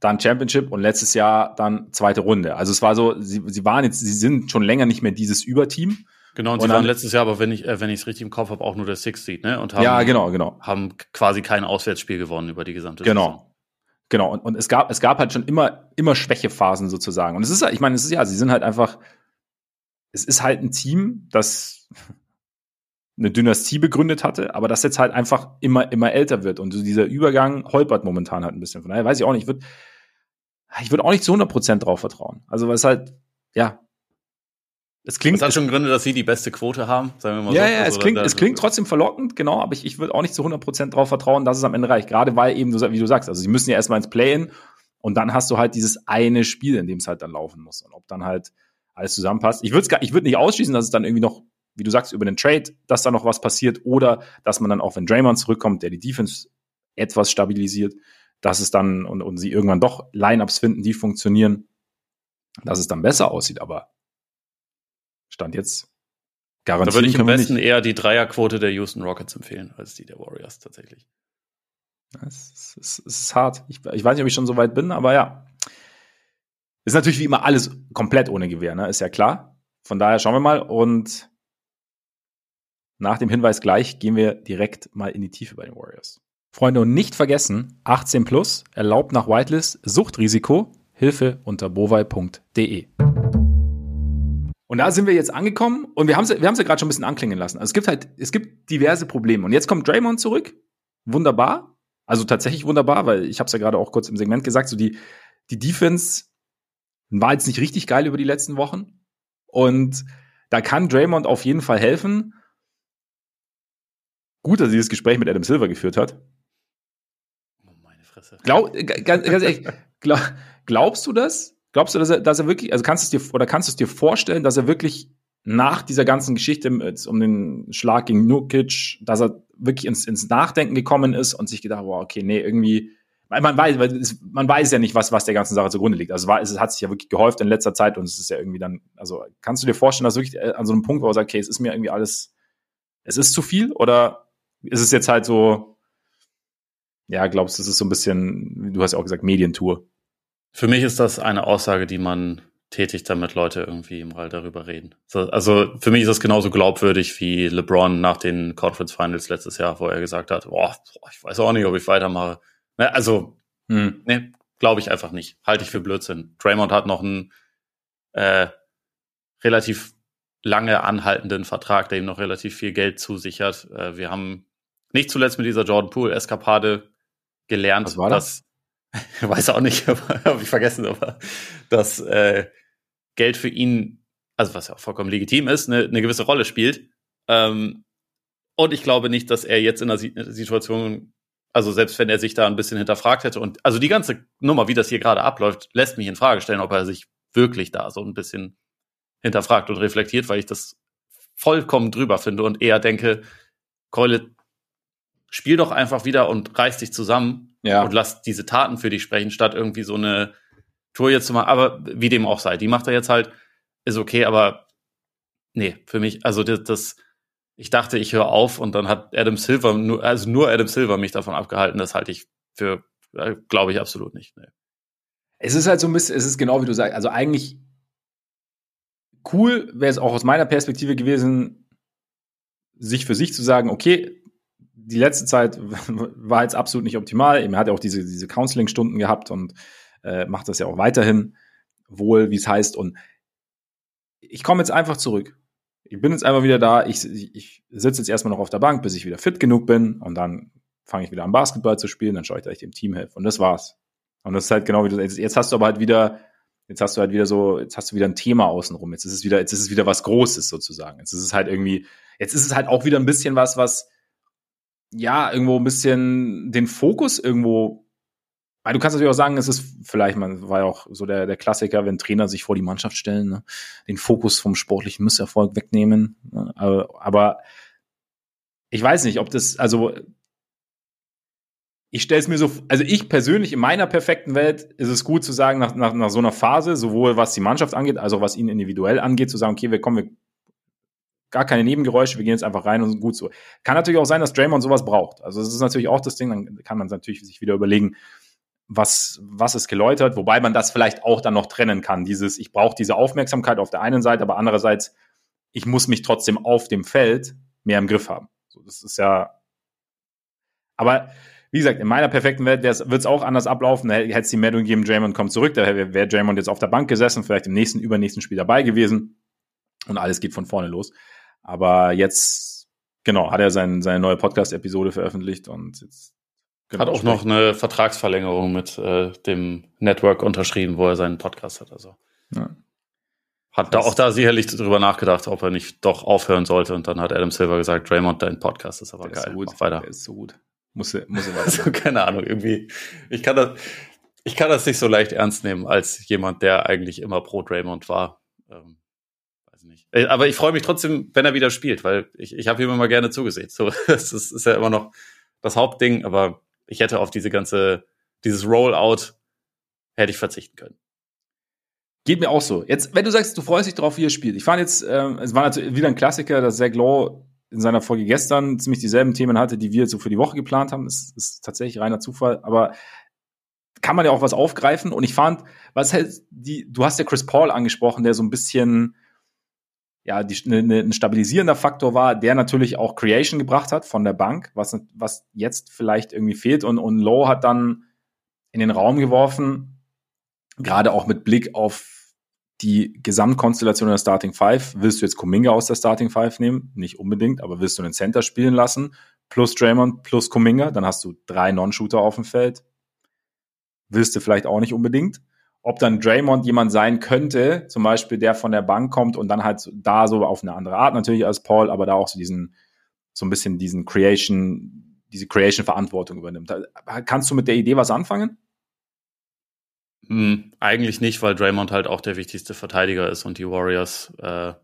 dann Championship und letztes Jahr dann zweite Runde. Also es war so, sie, sie waren jetzt, sie sind schon länger nicht mehr dieses Überteam. Genau, und, und sie waren letztes Jahr, aber wenn ich äh, wenn ich es richtig im Kopf habe, auch nur der Six Seed, ne? Und haben, ja, genau, genau. Haben quasi kein Auswärtsspiel gewonnen über die gesamte genau. Saison. Genau, und, und es gab es gab halt schon immer immer Schwächephasen sozusagen. Und es ist, ich meine, es ist ja, sie sind halt einfach, es ist halt ein Team, das eine Dynastie begründet hatte, aber das jetzt halt einfach immer, immer älter wird. Und so dieser Übergang holpert momentan halt ein bisschen. Von daher weiß ich auch nicht, ich würde ich würde auch nicht zu 100% drauf vertrauen. Also, weil es halt, ja, es klingt. Es hat schon Gründe, dass sie die beste Quote haben, sagen wir mal ja, so. Ja, also, es klingt, es klingt trotzdem verlockend, genau, aber ich, ich würde auch nicht zu 100% drauf vertrauen, dass es am Ende reicht. Gerade weil eben, wie du sagst, also sie müssen ja erstmal ins Play-In und dann hast du halt dieses eine Spiel, in dem es halt dann laufen muss. Und ob dann halt alles zusammenpasst. Ich würde ich würde nicht ausschließen, dass es dann irgendwie noch wie du sagst, über den Trade, dass da noch was passiert oder dass man dann auch, wenn Draymond zurückkommt, der die Defense etwas stabilisiert, dass es dann und, und sie irgendwann doch Lineups finden, die funktionieren, dass es dann besser aussieht. Aber Stand jetzt garantiert. Da würde ich am besten nicht. eher die Dreierquote der Houston Rockets empfehlen, als die der Warriors tatsächlich. Es ist, es ist hart. Ich, ich, weiß nicht, ob ich schon so weit bin, aber ja. Ist natürlich wie immer alles komplett ohne Gewehr, ne? Ist ja klar. Von daher schauen wir mal und nach dem Hinweis gleich gehen wir direkt mal in die Tiefe bei den Warriors. Freunde, und nicht vergessen, 18 plus, erlaubt nach Whitelist, Suchtrisiko, Hilfe unter bovai.de. Und da sind wir jetzt angekommen und wir haben es wir ja gerade schon ein bisschen anklingen lassen. Also es gibt halt, es gibt diverse Probleme. Und jetzt kommt Draymond zurück. Wunderbar. Also tatsächlich wunderbar, weil ich habe es ja gerade auch kurz im Segment gesagt, so die, die Defense war jetzt nicht richtig geil über die letzten Wochen. Und da kann Draymond auf jeden Fall helfen. Gut, dass sie das Gespräch mit Adam Silver geführt hat. Fresse. Glaub, ganz, ganz ehrlich, glaub, glaubst du das? Glaubst du, dass er, dass er wirklich, also kannst du es dir, oder kannst du es dir vorstellen, dass er wirklich nach dieser ganzen Geschichte um den Schlag gegen Nukic, dass er wirklich ins, ins Nachdenken gekommen ist und sich gedacht, wow, okay, nee, irgendwie, man weiß, man weiß ja nicht, was, was der ganzen Sache zugrunde liegt. Also es hat sich ja wirklich gehäuft in letzter Zeit und es ist ja irgendwie dann, also kannst du dir vorstellen, dass wirklich äh, an so einem Punkt, wo er sagt, okay, es ist mir irgendwie alles, es ist zu viel oder ist es jetzt halt so, ja, glaubst du, es ist so ein bisschen, du hast ja auch gesagt, Medientour. Für mich ist das eine Aussage, die man tätig, damit Leute irgendwie mal darüber reden. Also für mich ist das genauso glaubwürdig wie LeBron nach den Conference Finals letztes Jahr, wo er gesagt hat, boah, ich weiß auch nicht, ob ich weitermache. Ne, also, hm. ne, glaube ich einfach nicht. Halte ich für Blödsinn. Draymond hat noch einen äh, relativ lange anhaltenden Vertrag, der ihm noch relativ viel Geld zusichert. Äh, wir haben nicht zuletzt mit dieser Jordan Poole Eskapade gelernt, Was war das? dass, weiß auch nicht, habe ich vergessen, aber dass äh, Geld für ihn, also was ja auch vollkommen legitim ist, eine, eine gewisse Rolle spielt. Ähm, und ich glaube nicht, dass er jetzt in der Situation, also selbst wenn er sich da ein bisschen hinterfragt hätte und also die ganze Nummer, wie das hier gerade abläuft, lässt mich in Frage stellen, ob er sich wirklich da so ein bisschen hinterfragt und reflektiert, weil ich das vollkommen drüber finde und eher denke, Keule, spiel doch einfach wieder und reiß dich zusammen ja. und lass diese Taten für dich sprechen, statt irgendwie so eine Tour jetzt zu machen. Aber wie dem auch sei, die macht er jetzt halt, ist okay, aber nee, für mich, also das, das ich dachte, ich höre auf und dann hat Adam Silver, nur, also nur Adam Silver mich davon abgehalten, das halte ich für, äh, glaube ich, absolut nicht. Nee. Es ist halt so ein bisschen, es ist genau wie du sagst, also eigentlich cool wäre es auch aus meiner Perspektive gewesen, sich für sich zu sagen, okay, die letzte Zeit war jetzt absolut nicht optimal. Er hat ja auch diese, diese Counseling-Stunden gehabt und äh, macht das ja auch weiterhin wohl, wie es heißt. Und ich komme jetzt einfach zurück. Ich bin jetzt einfach wieder da. Ich, ich, sitze jetzt erstmal noch auf der Bank, bis ich wieder fit genug bin. Und dann fange ich wieder an, Basketball zu spielen. Dann schaue ich, dass ich dem Team helfe. Und das war's. Und das ist halt genau wie du jetzt, jetzt hast du aber halt wieder Jetzt hast du halt wieder so, jetzt hast du wieder ein Thema außenrum. Jetzt ist es wieder, jetzt ist es wieder was Großes sozusagen. Jetzt ist es halt irgendwie, jetzt ist es halt auch wieder ein bisschen was, was ja irgendwo ein bisschen den Fokus irgendwo. Weil du kannst natürlich auch sagen, es ist vielleicht, man war ja auch so der, der Klassiker, wenn Trainer sich vor die Mannschaft stellen, ne? den Fokus vom sportlichen Misserfolg wegnehmen. Ne? Aber, aber ich weiß nicht, ob das, also ich stelle es mir so, also ich persönlich in meiner perfekten Welt ist es gut zu sagen, nach, nach, nach so einer Phase, sowohl was die Mannschaft angeht, als auch was ihn individuell angeht, zu sagen, okay, wir kommen, wir gar keine Nebengeräusche, wir gehen jetzt einfach rein und gut so. Kann natürlich auch sein, dass Draymond sowas braucht. Also das ist natürlich auch das Ding, dann kann man natürlich sich wieder überlegen, was, was ist geläutert, wobei man das vielleicht auch dann noch trennen kann. Dieses, ich brauche diese Aufmerksamkeit auf der einen Seite, aber andererseits, ich muss mich trotzdem auf dem Feld mehr im Griff haben. So, das ist ja, aber wie gesagt, in meiner perfekten Welt wird es auch anders ablaufen. Hätte es die Meldung gegeben, Draymond kommt zurück. Da wäre wär Draymond jetzt auf der Bank gesessen, vielleicht im nächsten, übernächsten Spiel dabei gewesen. Und alles geht von vorne los. Aber jetzt, genau, hat er sein, seine neue Podcast-Episode veröffentlicht und jetzt Genau, hat auch noch eine Vertragsverlängerung mit äh, dem Network unterschrieben, wo er seinen Podcast hat. Also ja. hat da auch da sicherlich drüber nachgedacht, ob er nicht doch aufhören sollte. Und dann hat Adam Silver gesagt, Draymond, dein Podcast ist aber der geil. Ist so gut. Mach weiter. Der ist so gut. Muss, muss also, keine Ahnung, irgendwie. Ich kann das, ich kann das nicht so leicht ernst nehmen als jemand, der eigentlich immer pro Draymond war. Ähm, nicht. Äh, aber ich freue mich trotzdem, wenn er wieder spielt, weil ich, ich habe ihm immer gerne zugesehen. So, das ist, ist ja immer noch das Hauptding, aber ich hätte auf diese ganze, dieses Rollout hätte ich verzichten können. Geht mir auch so. Jetzt, wenn du sagst, du freust dich drauf, wie er spielt. Ich fand jetzt, ähm, es war natürlich wieder ein Klassiker, dass Zach Law in seiner Folge gestern ziemlich dieselben Themen hatte, die wir jetzt so für die Woche geplant haben. Das ist tatsächlich reiner Zufall, aber kann man ja auch was aufgreifen. Und ich fand, was halt die, du hast ja Chris Paul angesprochen, der so ein bisschen, ja, die, ne, ne, ein stabilisierender Faktor war, der natürlich auch Creation gebracht hat von der Bank, was, was jetzt vielleicht irgendwie fehlt. Und, und Lowe hat dann in den Raum geworfen, gerade auch mit Blick auf die Gesamtkonstellation der Starting Five, willst du jetzt Kuminga aus der Starting Five nehmen? Nicht unbedingt, aber willst du einen Center spielen lassen? Plus Draymond, plus Kuminga, dann hast du drei Non-Shooter auf dem Feld. Willst du vielleicht auch nicht unbedingt. Ob dann Draymond jemand sein könnte, zum Beispiel der von der Bank kommt und dann halt da so auf eine andere Art natürlich als Paul, aber da auch so diesen, so ein bisschen diesen Creation, diese Creation-Verantwortung übernimmt. Kannst du mit der Idee was anfangen? Hm, eigentlich nicht, weil Draymond halt auch der wichtigste Verteidiger ist und die Warriors äh,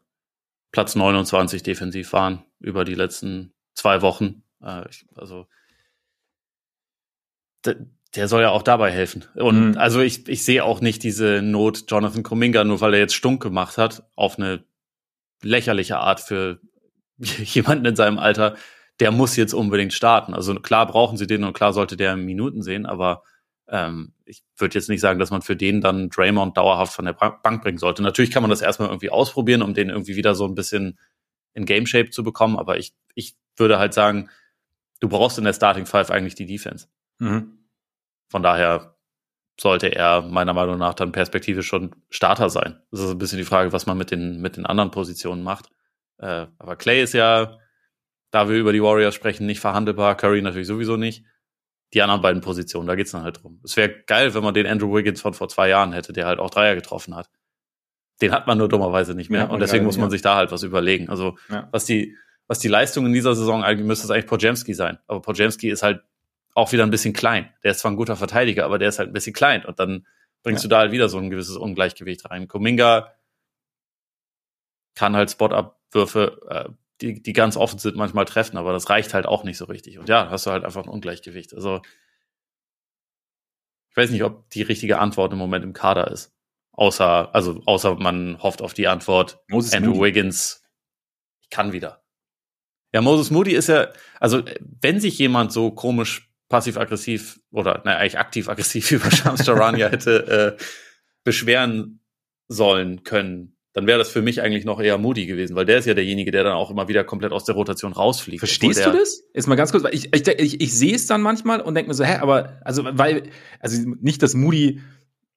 Platz 29 defensiv waren über die letzten zwei Wochen. Äh, also der soll ja auch dabei helfen. Und mhm. also ich, ich sehe auch nicht diese Not Jonathan Kuminga, nur weil er jetzt stunk gemacht hat, auf eine lächerliche Art für jemanden in seinem Alter, der muss jetzt unbedingt starten. Also klar brauchen sie den und klar sollte der Minuten sehen, aber Ähm, ich würde jetzt nicht sagen, dass man für den dann Draymond dauerhaft von der Bank bringen sollte. Natürlich kann man das erstmal irgendwie ausprobieren, um den irgendwie wieder so ein bisschen in Game Shape zu bekommen, aber ich, ich würde halt sagen, du brauchst in der Starting Five eigentlich die Defense. Mhm. Von daher sollte er meiner Meinung nach dann perspektivisch schon Starter sein. Das ist ein bisschen die Frage, was man mit den, mit den anderen Positionen macht. Äh, aber Clay ist ja, da wir über die Warriors sprechen, nicht verhandelbar. Curry natürlich sowieso nicht. Die anderen beiden Positionen, da geht's dann halt drum. Es wäre geil, wenn man den Andrew Wiggins von vor zwei Jahren hätte, der halt auch Dreier getroffen hat. Den hat man nur dummerweise nicht mehr. Ja, und deswegen muss man ja. sich da halt was überlegen. Also, ja. was die, was die Leistung in dieser Saison eigentlich müsste es eigentlich Podjemski sein. Aber Podjemski ist halt auch wieder ein bisschen klein. Der ist zwar ein guter Verteidiger, aber der ist halt ein bisschen klein. Und dann bringst ja. du da halt wieder so ein gewisses Ungleichgewicht rein. Kuminga kann halt Spot-Abwürfe, äh, die, die ganz offen sind, manchmal treffen, aber das reicht halt auch nicht so richtig. Und ja, hast du halt einfach ein Ungleichgewicht. Also, ich weiß nicht, ob die richtige Antwort im Moment im Kader ist. Außer, also, außer man hofft auf die Antwort, Moses Andrew Moody. Wiggins, ich kann wieder. Ja, Moses Moody ist ja, also, wenn sich jemand so komisch passiv-aggressiv oder naja, eigentlich aktiv-aggressiv über Shams Charania hätte äh, beschweren sollen können, dann wäre das für mich eigentlich noch eher Moody gewesen, weil der ist ja derjenige, der dann auch immer wieder komplett aus der Rotation rausfliegt. Verstehst du das? Jetzt mal ganz kurz, weil ich, ich, ich, ich sehe es dann manchmal und denke mir so, hä, aber, also, weil, also nicht, dass Moody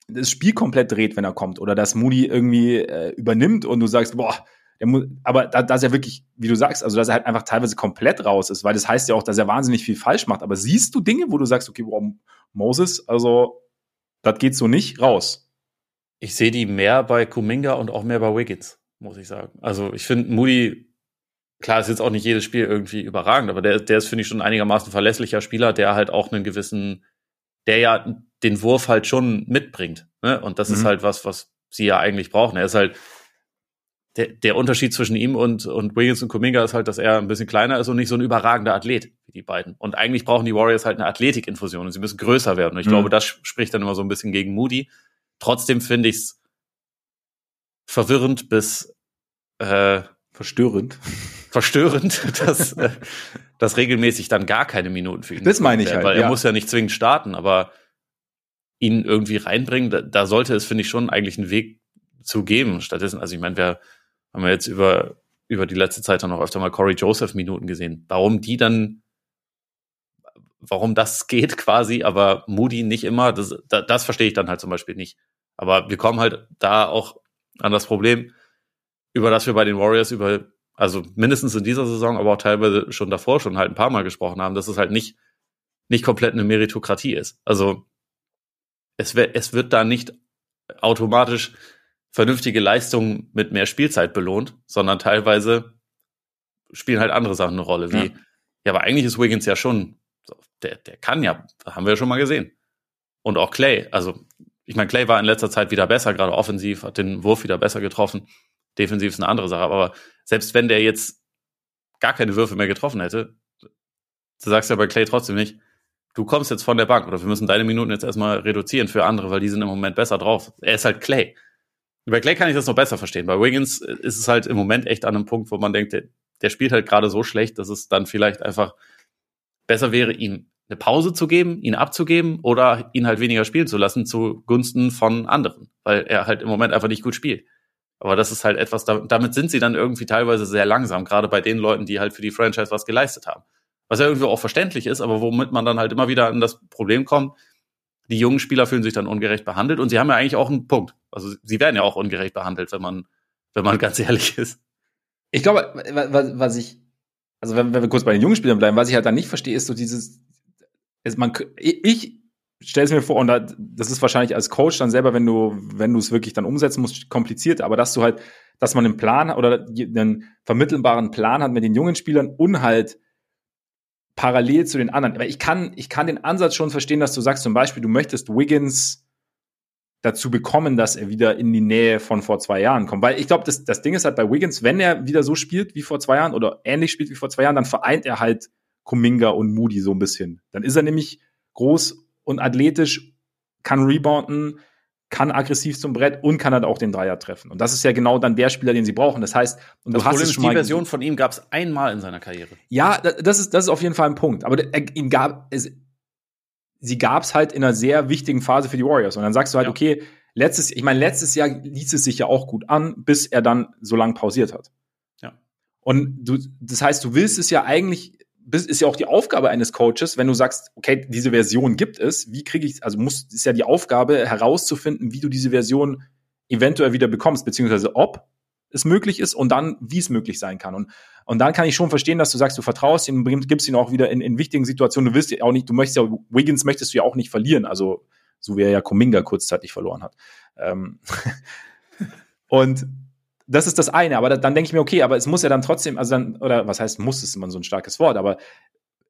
das Spiel komplett dreht, wenn er kommt, oder dass Moody irgendwie äh, übernimmt und du sagst, boah, muss, aber da, dass er wirklich, wie du sagst, also dass er halt einfach teilweise komplett raus ist, weil das heißt ja auch, dass er wahnsinnig viel falsch macht. Aber siehst du Dinge, wo du sagst, okay, boah, Moses, also das geht so nicht raus? Ich sehe die mehr bei Kuminga und auch mehr bei Wiggins, muss ich sagen. Also ich finde Moody, klar ist jetzt auch nicht jedes Spiel irgendwie überragend, aber der, der ist, finde ich, schon einigermaßen verlässlicher Spieler, der halt auch einen gewissen, der ja den Wurf halt schon mitbringt. Ne? Und das mhm. ist halt was, was sie ja eigentlich brauchen. Er ist halt der, der Unterschied zwischen ihm und, und Wiggins und Kuminga ist halt, dass er ein bisschen kleiner ist und nicht so ein überragender Athlet wie die beiden. Und eigentlich brauchen die Warriors halt eine Athletikinfusion und sie müssen größer werden. Und ich mhm. glaube, das spricht dann immer so ein bisschen gegen Moody. Trotzdem finde ich es verwirrend bis äh, verstörend. Verstörend, dass, äh, dass regelmäßig dann gar keine Minuten für ihn Das meine ich halt. Weil er ja. muss ja nicht zwingend starten, aber ihn irgendwie reinbringen, da, da sollte es, finde ich, schon eigentlich einen Weg zu geben. Stattdessen, also ich meine, wir haben wir jetzt über, über die letzte Zeit dann auch öfter mal Corey Joseph Minuten gesehen. Warum die dann, warum das geht quasi, aber Moody nicht immer, das, das, das verstehe ich dann halt zum Beispiel nicht. Aber wir kommen halt da auch an das Problem, über das wir bei den Warriors über, also mindestens in dieser Saison, aber auch teilweise schon davor schon halt ein paar Mal gesprochen haben, dass es halt nicht, nicht komplett eine Meritokratie ist. Also es, es wird da nicht automatisch vernünftige Leistungen mit mehr Spielzeit belohnt, sondern teilweise spielen halt andere Sachen eine Rolle, wie, ja, ja aber eigentlich ist Wiggins ja schon, der, der kann ja, haben wir ja schon mal gesehen. Und auch Clay, also ich meine, Clay war in letzter Zeit wieder besser, gerade offensiv, hat den Wurf wieder besser getroffen. Defensiv ist eine andere Sache, aber selbst wenn der jetzt gar keine Würfe mehr getroffen hätte, du sagst ja bei Clay trotzdem nicht, du kommst jetzt von der Bank oder wir müssen deine Minuten jetzt erstmal reduzieren für andere, weil die sind im Moment besser drauf. Er ist halt Clay. Bei Clay kann ich das noch besser verstehen. Bei Wiggins ist es halt im Moment echt an einem Punkt, wo man denkt, der, der spielt halt gerade so schlecht, dass es dann vielleicht einfach besser wäre, ihm eine Pause zu geben, ihn abzugeben oder ihn halt weniger spielen zu lassen zugunsten von anderen, weil er halt im Moment einfach nicht gut spielt. Aber das ist halt etwas, damit sind sie dann irgendwie teilweise sehr langsam, gerade bei den Leuten, die halt für die Franchise was geleistet haben. Was ja irgendwie auch verständlich ist, aber womit man dann halt immer wieder an das Problem kommt, die jungen Spieler fühlen sich dann ungerecht behandelt und sie haben ja eigentlich auch einen Punkt. Also sie werden ja auch ungerecht behandelt, wenn man, wenn man ganz ehrlich ist. Ich glaube, was, was ich, also wenn, wenn wir kurz bei den jungen Spielern bleiben, was ich halt dann nicht verstehe, ist so dieses, ist man, ich stelle es mir vor, und das ist wahrscheinlich als Coach dann selber, wenn du, wenn du es wirklich dann umsetzen musst, kompliziert, aber dass du halt, dass man einen Plan oder einen vermittelbaren Plan hat mit den jungen Spielern und halt parallel zu den anderen. Aber ich kann, ich kann den Ansatz schon verstehen, dass du sagst, zum Beispiel, du möchtest Wiggins dazu bekommen, dass er wieder in die Nähe von vor zwei Jahren kommt. Weil ich glaube, das, das Ding ist halt bei Wiggins, wenn er wieder so spielt wie vor zwei Jahren oder ähnlich spielt wie vor zwei Jahren, dann vereint er halt Kuminga und Moody so ein bisschen. Dann ist er nämlich groß und athletisch, kann rebounden, kann aggressiv zum Brett und kann halt auch den Dreier treffen. Und das ist ja genau dann der Spieler, den sie brauchen. Das heißt, und das du hast es schon die mal Version von ihm gab es einmal in seiner Karriere. Ja, das ist das ist auf jeden Fall ein Punkt. Aber er, ihm gab es sie gab es halt in einer sehr wichtigen Phase für die Warriors. Und dann sagst du halt, ja. okay, letztes, ich meine, letztes Jahr ließ es sich ja auch gut an, bis er dann so lange pausiert hat. Ja. Und du, das heißt, du willst es ja eigentlich, ist ja auch die Aufgabe eines Coaches, wenn du sagst, okay, diese Version gibt es, wie kriege ich, also muss, ist ja die Aufgabe herauszufinden, wie du diese Version eventuell wieder bekommst, beziehungsweise ob es möglich ist und dann, wie es möglich sein kann. Und, und dann kann ich schon verstehen, dass du sagst, du vertraust ihm, gibst ihn auch wieder in, in wichtigen Situationen. Du willst ja auch nicht, du möchtest ja, Wiggins möchtest du ja auch nicht verlieren, also so wie er ja Kuminga kurzzeitig verloren hat. Ähm und das ist das eine, aber da, dann denke ich mir, okay, aber es muss ja dann trotzdem, also dann, oder was heißt muss, ist immer so ein starkes Wort, aber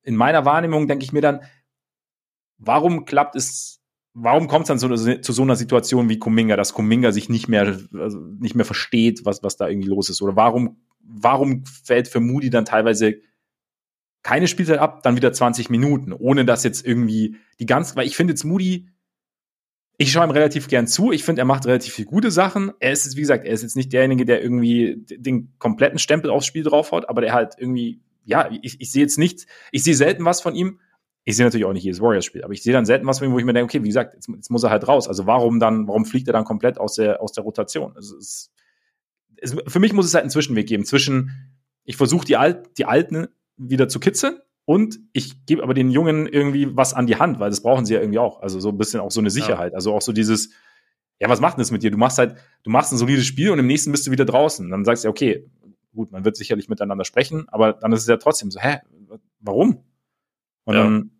in meiner Wahrnehmung denke ich mir dann, warum klappt es warum kommt es dann so, zu so einer Situation wie Kuminga, dass Kuminga sich nicht mehr, also nicht mehr versteht, was, was da irgendwie los ist? Oder warum, warum fällt für Moody dann teilweise keine Spielzeit ab, dann wieder 20 Minuten, ohne dass jetzt irgendwie die ganz, weil ich finde jetzt Moody, ich schaue ihm relativ gern zu. Ich finde, er macht relativ viele gute Sachen. Er ist jetzt, wie gesagt, er ist jetzt nicht derjenige, der irgendwie den kompletten Stempel aufs Spiel draufhaut, aber der halt irgendwie, ja, ich, ich sehe jetzt nicht, ich sehe selten was von ihm, ich sehe natürlich auch nicht jedes Warriors-Spiel, aber ich sehe dann selten was, wo ich mir denke, okay, wie gesagt, jetzt, jetzt, muss er halt raus. Also warum dann, warum fliegt er dann komplett aus der, aus der Rotation? Also es, es, für mich muss es halt einen Zwischenweg geben zwischen, ich versuche die, Alt, die Alten wieder zu kitzeln und ich gebe aber den Jungen irgendwie was an die Hand, weil das brauchen sie ja irgendwie auch. Also so ein bisschen auch so eine Sicherheit. Ja. Also auch so dieses, ja, was macht denn das mit dir? Du machst halt, du machst ein solides Spiel und im nächsten bist du wieder draußen. Dann sagst du, okay, gut, man wird sicherlich miteinander sprechen, aber dann ist es ja trotzdem so, hä, warum? Und ja. dann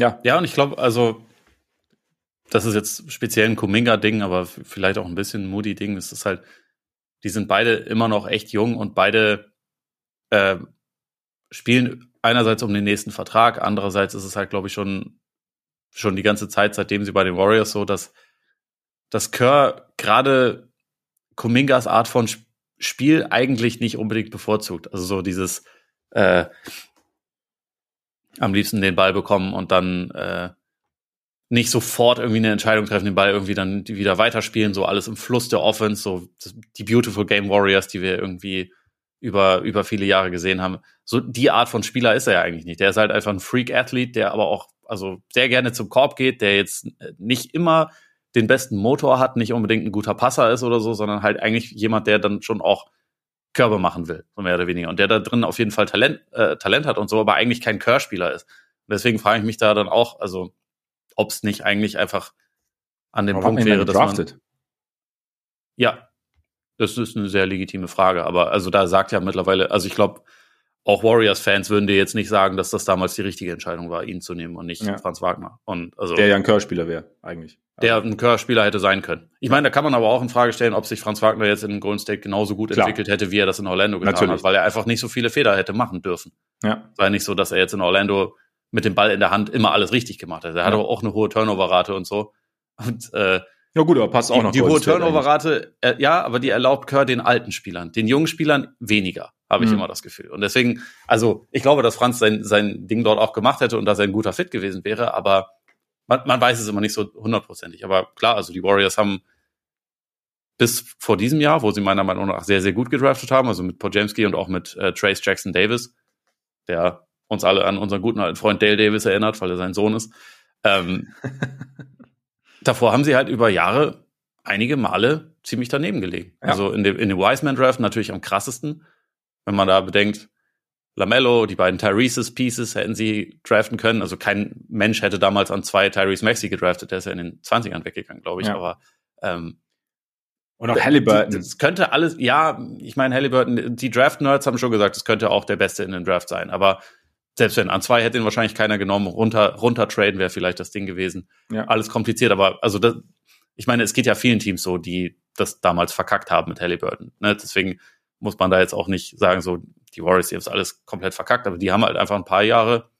ja. Ja, und ich glaube, also, das ist jetzt speziell ein Kuminga-Ding, aber vielleicht auch ein bisschen ein Moody-Ding. Es ist halt, die sind beide immer noch echt jung und beide äh, spielen einerseits um den nächsten Vertrag, andererseits ist es halt, glaube ich, schon, schon die ganze Zeit, seitdem sie bei den Warriors so, dass, dass Kerr gerade Kumingas Art von Spiel eigentlich nicht unbedingt bevorzugt. Also so dieses, äh, am liebsten den Ball bekommen und dann äh, nicht sofort irgendwie eine Entscheidung treffen, den Ball irgendwie dann wieder weiterspielen, so alles im Fluss der Offense, so die Beautiful Game Warriors, die wir irgendwie über, über viele Jahre gesehen haben. So die Art von Spieler ist er ja eigentlich nicht. Der ist halt einfach ein Freak-Athlet, der aber auch also sehr gerne zum Korb geht, der jetzt nicht immer den besten Motor hat, nicht unbedingt ein guter Passer ist oder so, sondern halt eigentlich jemand, der dann schon auch Körbe machen will, so mehr oder weniger. Und der da drin auf jeden Fall Talent, äh, Talent hat und so, aber eigentlich kein Körspieler ist. Und deswegen frage ich mich da dann auch, also ob es nicht eigentlich einfach an dem aber Punkt wäre, dass man. Ja, das ist eine sehr legitime Frage. Aber also da sagt ja mittlerweile, also ich glaube, auch Warriors-Fans würden dir jetzt nicht sagen, dass das damals die richtige Entscheidung war, ihn zu nehmen und nicht ja. Franz Wagner. Und also, der ja ein Körspieler wäre, eigentlich. Der ein Körspieler hätte sein können. Ich meine, da kann man aber auch in Frage stellen, ob sich Franz Wagner jetzt in Golden State genauso gut Klar. entwickelt hätte, wie er das in Orlando getan Natürlich. hat, weil er einfach nicht so viele Fehler hätte machen dürfen. Ja. War nicht so, dass er jetzt in Orlando mit dem Ball in der Hand immer alles richtig gemacht hat. Er ja. hatte auch eine hohe Turnover-Rate und so. Und äh, ja gut, aber passt auch noch. Die hohe Turnover-Rate, äh, ja, aber die erlaubt Kerr den alten Spielern, den jungen Spielern weniger, habe ich mhm. immer das Gefühl. Und deswegen, also ich glaube, dass Franz sein, sein Ding dort auch gemacht hätte und dass er ein guter Fit gewesen wäre, aber man, man weiß es immer nicht so hundertprozentig. Aber klar, also die Warriors haben bis vor diesem Jahr, wo sie meiner Meinung nach sehr, sehr gut gedraftet haben, also mit Podjemski und auch mit äh, Trace Jackson Davis, der uns alle an unseren guten alten Freund Dale Davis erinnert, weil er sein Sohn ist. Ähm, davor haben sie halt über Jahre einige Male ziemlich daneben gelegen. Ja. Also in dem, in dem Wiseman Draft natürlich am krassesten, wenn man da bedenkt, Lamello, die beiden Tyrese's Pieces hätten sie draften können. Also kein Mensch hätte damals an zwei Tyrese Maxi gedraftet, der ist ja in den 20ern weggegangen, glaube ich. Ja. Aber ähm, und auch Halliburton. Das könnte alles, ja, ich meine, Halliburton, die Draft-Nerds haben schon gesagt, es könnte auch der Beste in den Draft sein. Aber selbst wenn an zwei hätte ihn wahrscheinlich keiner genommen, runter, runter traden wäre vielleicht das Ding gewesen. Ja. Alles kompliziert, aber also das, ich meine, es geht ja vielen Teams so, die das damals verkackt haben mit Halliburton. Ne? Deswegen muss man da jetzt auch nicht sagen, so, die Warriors, die haben es alles komplett verkackt, aber die haben halt einfach ein paar Jahre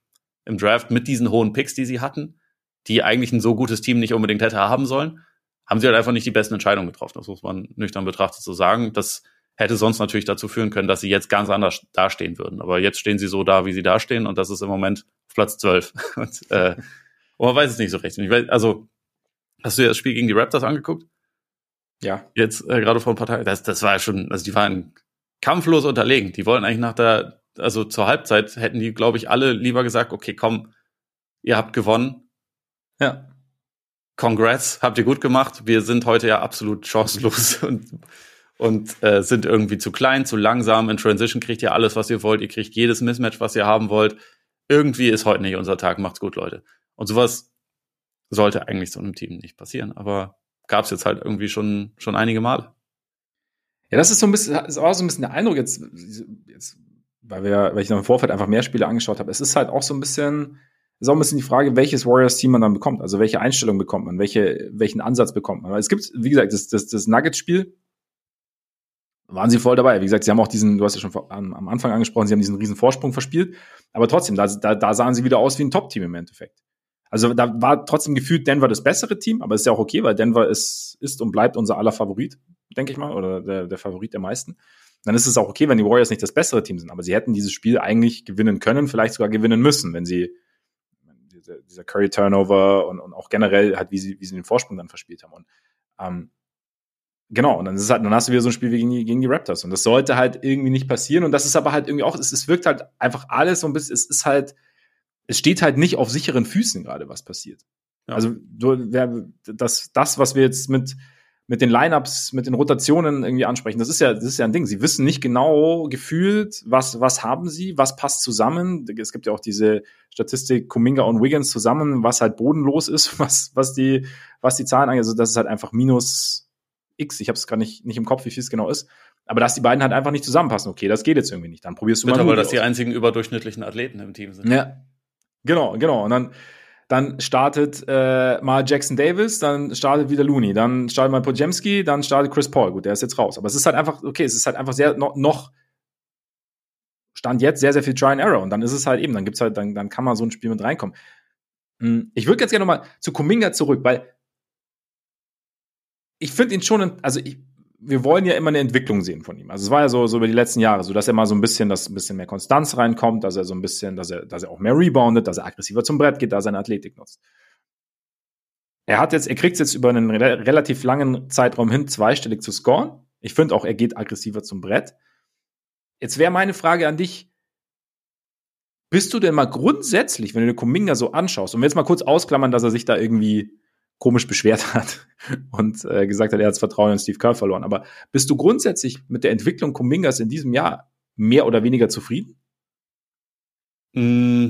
im Draft mit diesen hohen Picks, die sie hatten, die eigentlich ein so gutes Team nicht unbedingt hätte haben sollen, haben sie halt einfach nicht die besten Entscheidungen getroffen. Das muss man nüchtern betrachtet so sagen. Das hätte sonst natürlich dazu führen können, dass sie jetzt ganz anders dastehen würden. Aber jetzt stehen sie so da, wie sie dastehen und das ist im Moment Platz 12. und, äh, und man weiß es nicht so recht. Weiß, also, hast du dir das Spiel gegen die Raptors angeguckt? Ja. Jetzt äh, gerade vor ein paar Tagen. Das, das war ja schon, also die waren kampflos unterlegen. Die wollten eigentlich nach der, also zur Halbzeit hätten die, glaube ich, alle lieber gesagt, okay, komm, ihr habt gewonnen. Ja. Congrats, habt ihr gut gemacht. Wir sind heute ja absolut chancenlos und, und äh, sind irgendwie zu klein, zu langsam. In Transition kriegt ihr alles, was ihr wollt. Ihr kriegt jedes Mismatch, was ihr haben wollt. Irgendwie ist heute nicht unser Tag. Macht's gut, Leute. Und sowas sollte eigentlich so einem Team nicht passieren. Aber gab es jetzt halt irgendwie schon, schon einige Male. Ja, das ist so ein bisschen, ist auch so ein bisschen der Eindruck jetzt, jetzt weil wir, weil ich noch im Vorfeld einfach mehr Spiele angeschaut habe. Es ist halt auch so ein bisschen, ist auch ein bisschen die Frage, welches Warriors-Team man dann bekommt. Also welche Einstellung bekommt man, welche, welchen Ansatz bekommt man. Weil es gibt, wie gesagt, das, das, das Nuggets-Spiel, waren sie voll dabei. Wie gesagt, sie haben auch diesen, du hast ja schon am, Anfang angesprochen, sie haben diesen riesen Vorsprung verspielt. Aber trotzdem, da, da, da sahen sie wieder aus wie ein Top-Team im Endeffekt. Also da war trotzdem gefühlt Denver das bessere Team, aber ist ja auch okay, weil Denver ist, ist und bleibt unser aller Favorit, denke ich mal, oder der, der Favorit der meisten. Dann ist es auch okay, wenn die Warriors nicht das bessere Team sind, aber sie hätten dieses Spiel eigentlich gewinnen können, vielleicht sogar gewinnen müssen, wenn sie dieser, dieser Curry-Turnover und, und auch generell halt, wie sie, wie sie den Vorsprung dann verspielt haben. Und ähm, genau, und dann ist es halt, dann hast du wieder so ein Spiel wie gegen die, gegen die Raptors. Und das sollte halt irgendwie nicht passieren. Und das ist aber halt irgendwie auch, es, es wirkt halt einfach alles so ein bisschen, es ist halt, es steht halt nicht auf sicheren Füßen gerade, was passiert. Ja. Also du, das, das, was wir jetzt mit, mit den Lineups, mit den Rotationen irgendwie ansprechen, das ist ja, das ist ja ein Ding. Sie wissen nicht genau gefühlt, was, was haben sie, was passt zusammen. Es gibt ja auch diese Statistik Kuminga und Wiggins zusammen, was halt bodenlos ist, was, was die, was die Zahlen angeht. Also das ist halt einfach minus X. Ich habe es gar nicht, nicht im Kopf, wie viel es genau ist. Aber dass die beiden halt einfach nicht zusammenpassen. Okay, das geht jetzt irgendwie nicht. Dann probierst du Bitter, mal. weil das die einzigen überdurchschnittlichen Athleten im Team sind. Ja, Genau, genau. Und dann, dann startet äh, mal Jackson Davis, dann startet wieder Looney, dann startet mal Pojemski, dann startet Chris Paul. Gut, der ist jetzt raus. Aber es ist halt einfach, okay, es ist halt einfach sehr noch, noch Stand jetzt sehr, sehr viel Try and Error. Und dann ist es halt eben, dann gibt's halt, dann, dann kann man so ein Spiel mit reinkommen. Hm, ich würde jetzt gerne nochmal zu Kuminga zurück, weil ich finde ihn schon, also ich, wir wollen ja immer eine Entwicklung sehen von ihm. Also es war ja so, so über die letzten Jahre, so dass er mal so ein bisschen, dass ein bisschen mehr Konstanz reinkommt, dass er so ein bisschen, dass er, dass er auch mehr reboundet, dass er aggressiver zum Brett geht, da seine Athletik nutzt. Er hat jetzt, er kriegt jetzt über einen re relativ langen Zeitraum hin, zweistellig zu scoren. Ich finde auch, er geht aggressiver zum Brett. Jetzt wäre meine Frage an dich. Bist du denn mal grundsätzlich, wenn du den Kuminga so anschaust, und jetzt mal kurz ausklammern, dass er sich da irgendwie komisch beschwert hat und äh, gesagt hat, er hat das Vertrauen in Steve Kerr verloren. Aber bist du grundsätzlich mit der Entwicklung Kumingas in diesem Jahr mehr oder weniger zufrieden? Mm.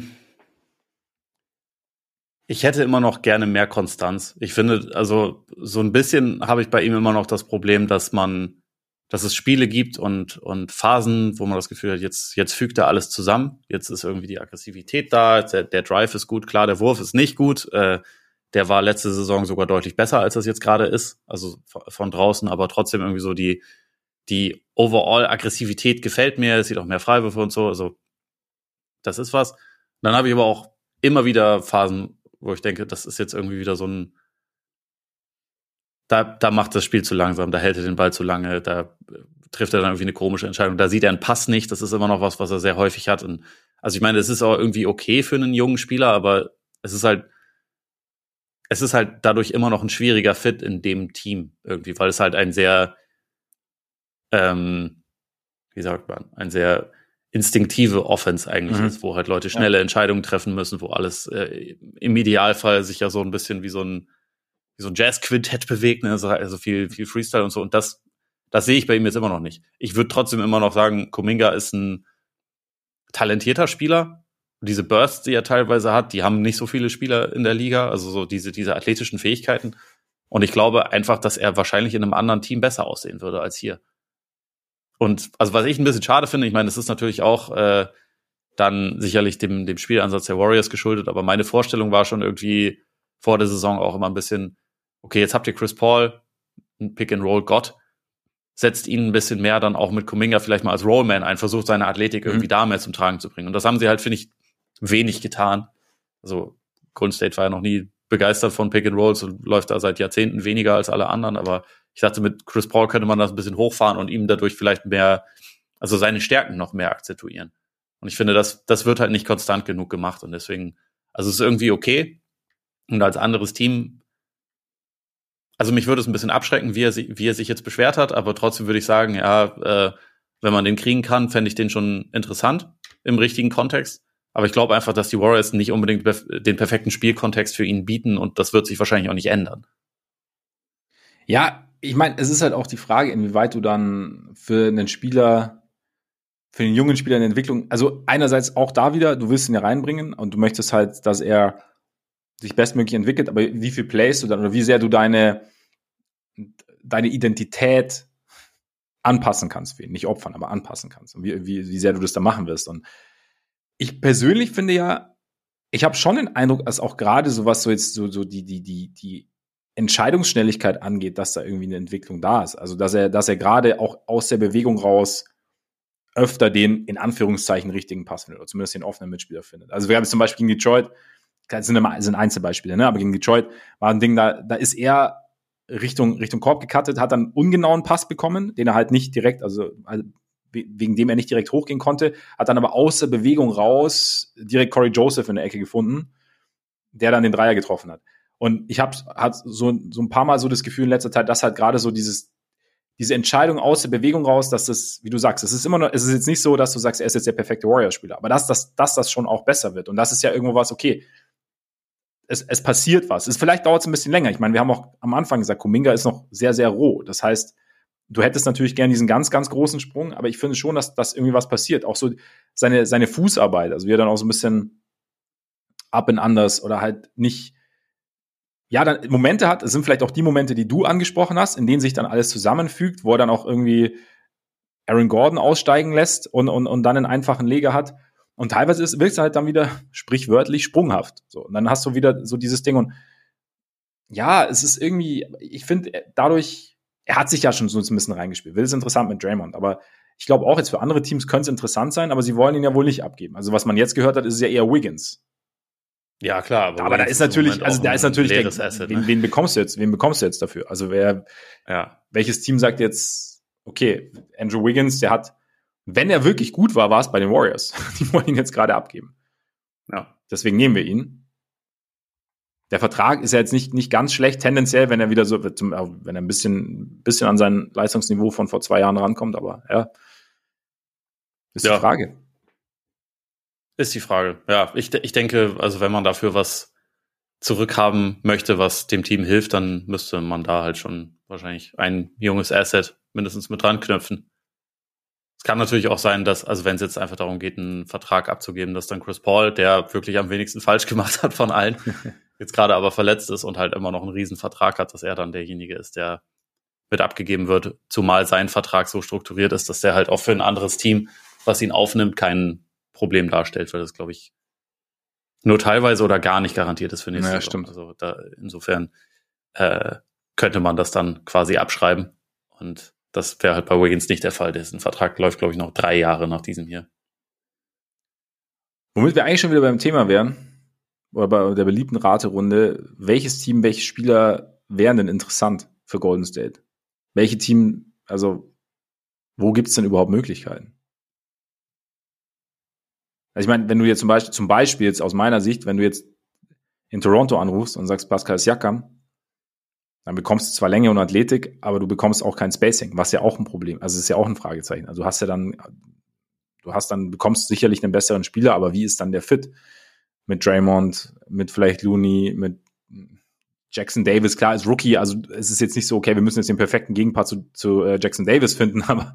Ich hätte immer noch gerne mehr Konstanz. Ich finde, also so ein bisschen habe ich bei ihm immer noch das Problem, dass man, dass es Spiele gibt und, und Phasen, wo man das Gefühl hat, jetzt, jetzt fügt er alles zusammen. Jetzt ist irgendwie die Aggressivität da, der, der Drive ist gut, klar, der Wurf ist nicht gut. Äh, der war letzte Saison sogar deutlich besser, als das jetzt gerade ist. Also von draußen, aber trotzdem irgendwie so die, die Overall-Aggressivität gefällt mir. Es sieht auch mehr Freiwürfe und so. Also das ist was. Dann habe ich aber auch immer wieder Phasen, wo ich denke, das ist jetzt irgendwie wieder so ein, da, da macht das Spiel zu langsam, da hält er den Ball zu lange, da trifft er dann irgendwie eine komische Entscheidung, da sieht er einen Pass nicht, das ist immer noch was, was er sehr häufig hat. Und also ich meine, es ist auch irgendwie okay für einen jungen Spieler, aber es ist halt, es ist halt dadurch immer noch ein schwieriger Fit in dem Team irgendwie, weil es halt ein sehr, ähm, wie sagt man, ein sehr instinktive Offense eigentlich mhm. ist, wo halt Leute schnelle ja. Entscheidungen treffen müssen, wo alles äh, im Idealfall sich ja so ein bisschen wie so ein wie so ein Jazz-Quintett bewegt, ne? also, also viel viel Freestyle und so und das das sehe ich bei ihm jetzt immer noch nicht. Ich würde trotzdem immer noch sagen, Kuminga ist ein talentierter Spieler, diese Bursts, die er teilweise hat, die haben nicht so viele Spieler in der Liga, also so diese, diese athletischen Fähigkeiten. Und ich glaube einfach, dass er wahrscheinlich in einem anderen Team besser aussehen würde als hier. Und also was ich ein bisschen schade finde, ich meine, das ist natürlich auch äh, dann sicherlich dem, dem Spielansatz der Warriors geschuldet, aber meine Vorstellung war schon irgendwie vor der Saison auch immer ein bisschen, okay, jetzt habt ihr Chris Paul, ein Pick-and-Roll-Gott, setzt ihn ein bisschen mehr dann auch mit Kuminga vielleicht mal als Rollman ein, versucht seine Athletik irgendwie mhm. da mehr zum Tragen zu bringen. Und das haben sie halt, finde ich, wenig getan. Also Golden State war ja noch nie begeistert von Pick and Rolls und läuft da seit Jahrzehnten weniger als alle anderen, aber ich dachte, mit Chris Paul könnte man das ein bisschen hochfahren und ihm dadurch vielleicht mehr, also seine Stärken noch mehr akzentuieren. Und ich finde, das, das wird halt nicht konstant genug gemacht und deswegen, also es ist irgendwie okay. Und als anderes Team, also mich würde es ein bisschen abschrecken, wie er, wie er sich jetzt beschwert hat, aber trotzdem würde ich sagen, ja, äh, wenn man den kriegen kann, fände ich den schon interessant im richtigen Kontext. Aber ich glaube einfach, dass die Warriors nicht unbedingt den perfekten Spielkontext für ihn bieten und das wird sich wahrscheinlich auch nicht ändern. Ja, ich meine, es ist halt auch die Frage, inwieweit du dann für einen Spieler, für einen jungen Spieler in der Entwicklung, also einerseits auch da wieder, du willst ihn ja reinbringen und du möchtest halt, dass er sich bestmöglich entwickelt, aber wie viel Plays du dann oder wie sehr du deine, deine Identität anpassen kannst für ihn. Nicht opfern, aber anpassen kannst. Und wie, wie, wie sehr du das da machen wirst. Und ich persönlich finde ja, ich habe schon den Eindruck, dass auch gerade so was so jetzt so, so die, die, die, die Entscheidungsschnelligkeit angeht, dass da irgendwie eine Entwicklung da ist. Also, dass er, dass er gerade auch aus der Bewegung raus öfter den in Anführungszeichen richtigen Pass findet oder zumindest den offenen Mitspieler findet. Also, wir haben zum Beispiel gegen Detroit, das sind, immer, sind Einzelbeispiele, ne? aber gegen Detroit war ein Ding, da, da ist er Richtung, Richtung Korb gecuttet, hat dann ungenauen Pass bekommen, den er halt nicht direkt, also, also wegen dem er nicht direkt hochgehen konnte, hat dann aber aus der Bewegung raus direkt Corey Joseph in der Ecke gefunden, der dann den Dreier getroffen hat. Und ich habe hat so, so ein paar Mal so das Gefühl in letzter Zeit, dass halt gerade so dieses, diese Entscheidung aus der Bewegung raus, dass das, wie du sagst, es ist immer noch, es ist jetzt nicht so, dass du sagst, er ist jetzt der perfekte Warrior-Spieler, aber dass, dass, dass das schon auch besser wird. Und das ist ja irgendwo was, okay, es, es passiert was. Es, vielleicht dauert es ein bisschen länger. Ich meine, wir haben auch am Anfang gesagt, Kuminga ist noch sehr, sehr roh. Das heißt, du hättest natürlich gern diesen ganz, ganz großen Sprung, aber ich finde schon, dass, dass irgendwie was passiert. Auch so seine, seine Fußarbeit, also wie er dann auch so ein bisschen up and anders oder halt nicht, ja, dann Momente hat, es sind vielleicht auch die Momente, die du angesprochen hast, in denen sich dann alles zusammenfügt, wo er dann auch irgendwie Aaron Gordon aussteigen lässt und, und, und dann einen einfachen Leger hat. Und teilweise ist, wirkst du halt dann wieder sprichwörtlich sprunghaft. So, und dann hast du wieder so dieses Ding und ja, es ist irgendwie, ich finde, dadurch, er hat sich ja schon so ein bisschen reingespielt. Will es interessant mit Draymond, aber ich glaube auch jetzt für andere Teams könnte es interessant sein, aber sie wollen ihn ja wohl nicht abgeben. Also was man jetzt gehört hat, ist es ja eher Wiggins. Ja, klar. Aber, aber da ist natürlich, also da ist natürlich, der, Asset, wen, ne? wen, bekommst du jetzt, wen bekommst du jetzt dafür? Also wer, ja. welches Team sagt jetzt, okay, Andrew Wiggins, der hat wenn er wirklich gut war, war es bei den Warriors. Die wollen ihn jetzt gerade abgeben. Ja. Deswegen nehmen wir ihn. Der Vertrag ist ja jetzt nicht, nicht ganz schlecht, tendenziell, wenn er wieder so, wenn er ein bisschen, bisschen an sein Leistungsniveau von vor zwei Jahren rankommt, aber ja. Ist ja. die Frage. Ist die Frage. Ja, ich, ich denke, also wenn man dafür was zurückhaben möchte, was dem Team hilft, dann müsste man da halt schon wahrscheinlich ein junges Asset mindestens mit dran knüpfen. Es kann natürlich auch sein, dass, also wenn es jetzt einfach darum geht, einen Vertrag abzugeben, dass dann Chris Paul, der wirklich am wenigsten falsch gemacht hat von allen, jetzt gerade aber verletzt ist und halt immer noch einen riesen Vertrag hat, dass er dann derjenige ist, der mit abgegeben wird, zumal sein Vertrag so strukturiert ist, dass der halt auch für ein anderes Team, was ihn aufnimmt, kein Problem darstellt, weil das, glaube ich, nur teilweise oder gar nicht garantiert ist für nächstes Jahr. Ja, stimmt. Also da, insofern äh, könnte man das dann quasi abschreiben und das wäre halt bei Wiggins nicht der Fall. Dessen Vertrag läuft, glaube ich, noch drei Jahre nach diesem hier. Womit wir eigentlich schon wieder beim Thema wären, oder bei der beliebten Raterunde, welches Team, welche Spieler wären denn interessant für Golden State? Welche Team, also wo gibt es denn überhaupt Möglichkeiten? Also ich meine, wenn du jetzt zum Beispiel, zum Beispiel jetzt aus meiner Sicht, wenn du jetzt in Toronto anrufst und sagst Pascal Siakam, dann bekommst du zwar Länge und Athletik, aber du bekommst auch kein Spacing, was ja auch ein Problem, also ist ja auch ein Fragezeichen. Also du hast ja dann, du hast dann, bekommst sicherlich einen besseren Spieler, aber wie ist dann der Fit? Mit Draymond, mit vielleicht Looney, mit Jackson Davis, klar, ist Rookie, also es ist jetzt nicht so, okay, wir müssen jetzt den perfekten Gegenpart zu, zu äh, Jackson Davis finden, aber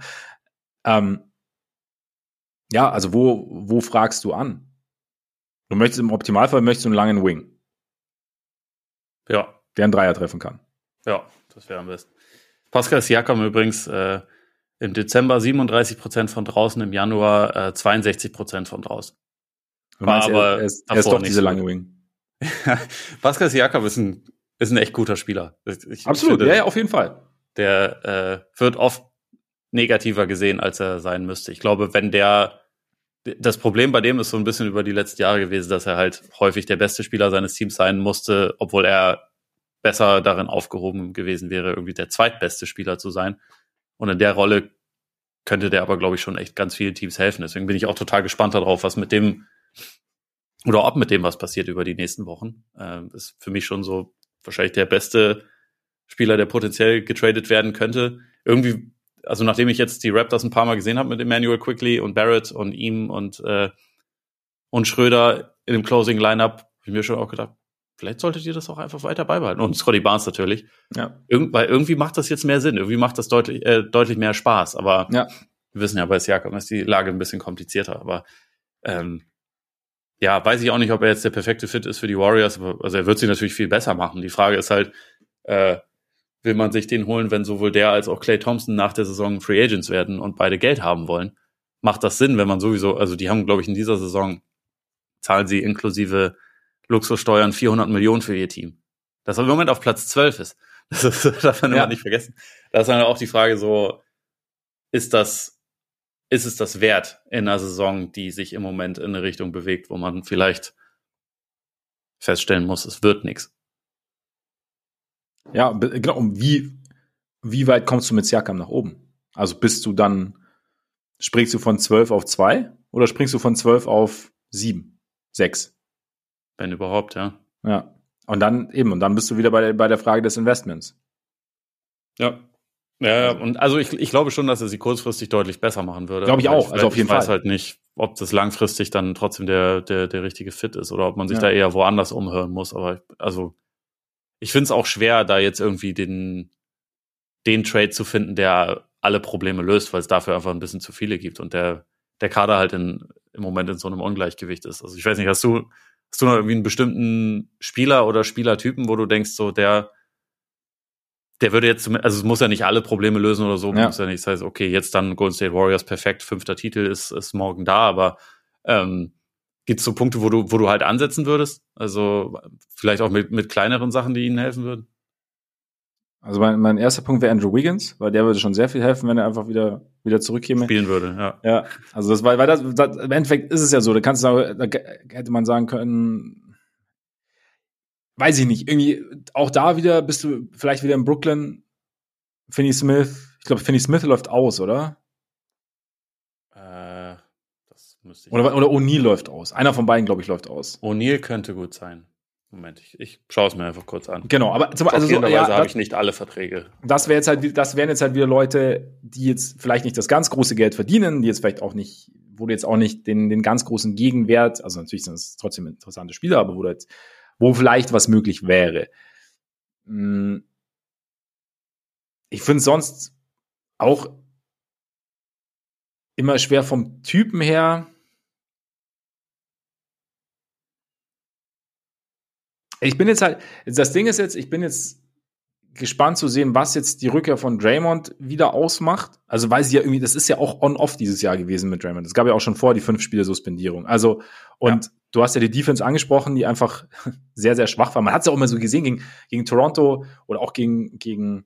ähm, ja, also wo, wo fragst du an? Du möchtest im Optimalfall möchtest du einen langen Wing. Ja. Der einen Dreier treffen kann. Ja, das wäre am besten. Pascal Siakam übrigens äh, im Dezember 37 Prozent von draußen, im Januar äh, 62 Prozent von draußen. War aber er, ist, er ist doch diese lange Wing. Pascal Siakam ist ein, ist ein echt guter Spieler. Ich, Absolut, finde, ja, auf jeden Fall. Der äh, wird oft negativer gesehen, als er sein müsste. Ich glaube, wenn der das Problem bei dem ist so ein bisschen über die letzten Jahre gewesen, dass er halt häufig der beste Spieler seines Teams sein musste, obwohl er besser darin aufgehoben gewesen wäre, irgendwie der zweitbeste Spieler zu sein. Und in der Rolle könnte der aber, glaube ich, schon echt ganz vielen Teams helfen. Deswegen bin ich auch total gespannt darauf, was mit dem oder ob mit dem was passiert über die nächsten Wochen. Ähm, ist für mich schon so wahrscheinlich der beste Spieler, der potenziell getradet werden könnte. Irgendwie, also nachdem ich jetzt die Raptors ein paar Mal gesehen habe mit Emmanuel Quickly und Barrett und ihm und äh, und Schröder in dem Closing Lineup, habe ich mir schon auch gedacht, vielleicht solltet ihr das auch einfach weiter beibehalten. Und Scotty Barnes natürlich. Ja. Irgend, weil irgendwie macht das jetzt mehr Sinn. Irgendwie macht das deutlich, äh, deutlich mehr Spaß. Aber Ja. wir wissen ja, bei Siakam ist die Lage ein bisschen komplizierter. Aber ähm, ja, weiß ich auch nicht, ob er jetzt der perfekte Fit ist für die Warriors. Aber, also er wird sie natürlich viel besser machen. Die Frage ist halt, äh, will man sich den holen, wenn sowohl der als auch Clay Thompson nach der Saison Free Agents werden und beide Geld haben wollen? Macht das Sinn, wenn man sowieso, also die haben, glaube ich, in dieser Saison zahlen sie inklusive Luxussteuern 400 Millionen für ihr Team. Das im Moment auf Platz 12 ist. Das, ist, darf man Ja. immer nicht vergessen. Da ist dann auch die Frage so, ist das, ist es das wert in einer Saison, die sich im Moment in eine Richtung bewegt, wo man vielleicht feststellen muss, es wird nichts. Ja, genau. Und wie, wie weit kommst du mit Siakam nach oben? Also bist du dann, springst du von 12 auf 2 oder springst du von 12 auf 7, 6? Wenn überhaupt, ja. Ja. Und dann eben, und dann bist du wieder bei der, bei der Frage des Investments. Ja. Ja, und also ich, ich glaube schon, dass er sie kurzfristig deutlich besser machen würde. Glaube ich auch, also auf jeden ich weiß Fall. halt nicht, ob das langfristig dann trotzdem der, der, der richtige Fit ist oder ob man sich Ja. da eher woanders umhören muss. Aber ich- also ich finde es auch schwer, da jetzt irgendwie den, den Trade zu finden, der alle Probleme löst, weil es dafür einfach ein bisschen zu viele gibt und der, der Kader halt in, im Moment in so einem Ungleichgewicht ist. Also ich weiß nicht, hast du, hast du noch irgendwie einen bestimmten Spieler oder Spielertypen, wo du denkst, so der, der würde jetzt, also es muss ja nicht alle Probleme lösen oder so, Ja. muss ja nicht, das heißt, okay, jetzt dann Golden State Warriors perfekt, fünfter Titel ist, ist morgen da, aber ähm, gibt es so Punkte, wo du, wo du halt ansetzen würdest? Also vielleicht auch mit, mit kleineren Sachen, die ihnen helfen würden? Also mein, mein erster Punkt wäre Andrew Wiggins, weil der würde schon sehr viel helfen, wenn er einfach wieder, wieder zurückkäme. Spielen würde, ja. Ja, also das war, weil das, das, im Endeffekt ist es ja so, da kannst du sagen, da hätte man sagen können, weiß ich nicht, irgendwie auch da wieder bist du vielleicht wieder in Brooklyn, Finney Smith, ich glaube Finney Smith läuft aus, oder? Äh, das müsste ich. Oder, oder O'Neal läuft aus. Einer von beiden, glaube ich, läuft aus. O'Neal könnte gut sein. Moment, ich, ich schaue es mir einfach kurz an. Genau, aber zum, also so, ja, habe ich nicht alle Verträge. das wäre jetzt halt, das wären jetzt halt wieder Leute, die jetzt vielleicht nicht das ganz große Geld verdienen, die jetzt vielleicht auch nicht, wo du jetzt auch nicht den, den ganz großen Gegenwert, also natürlich sind es trotzdem interessante Spieler, aber wo du jetzt, wo vielleicht was möglich wäre. Mm. Ich finde sonst auch immer schwer vom Typen her. Ich bin jetzt halt, das Ding ist jetzt, ich bin jetzt gespannt zu sehen, was jetzt die Rückkehr von Draymond wieder ausmacht. Also, weil sie ja irgendwie, das ist ja auch on-off dieses Jahr gewesen mit Draymond. Es gab ja auch schon vor die fünf Spiele Suspendierung. Also, und du hast ja die Defense angesprochen, die einfach sehr, sehr schwach war. Man hat es ja auch immer so gesehen gegen, gegen Toronto oder auch gegen, gegen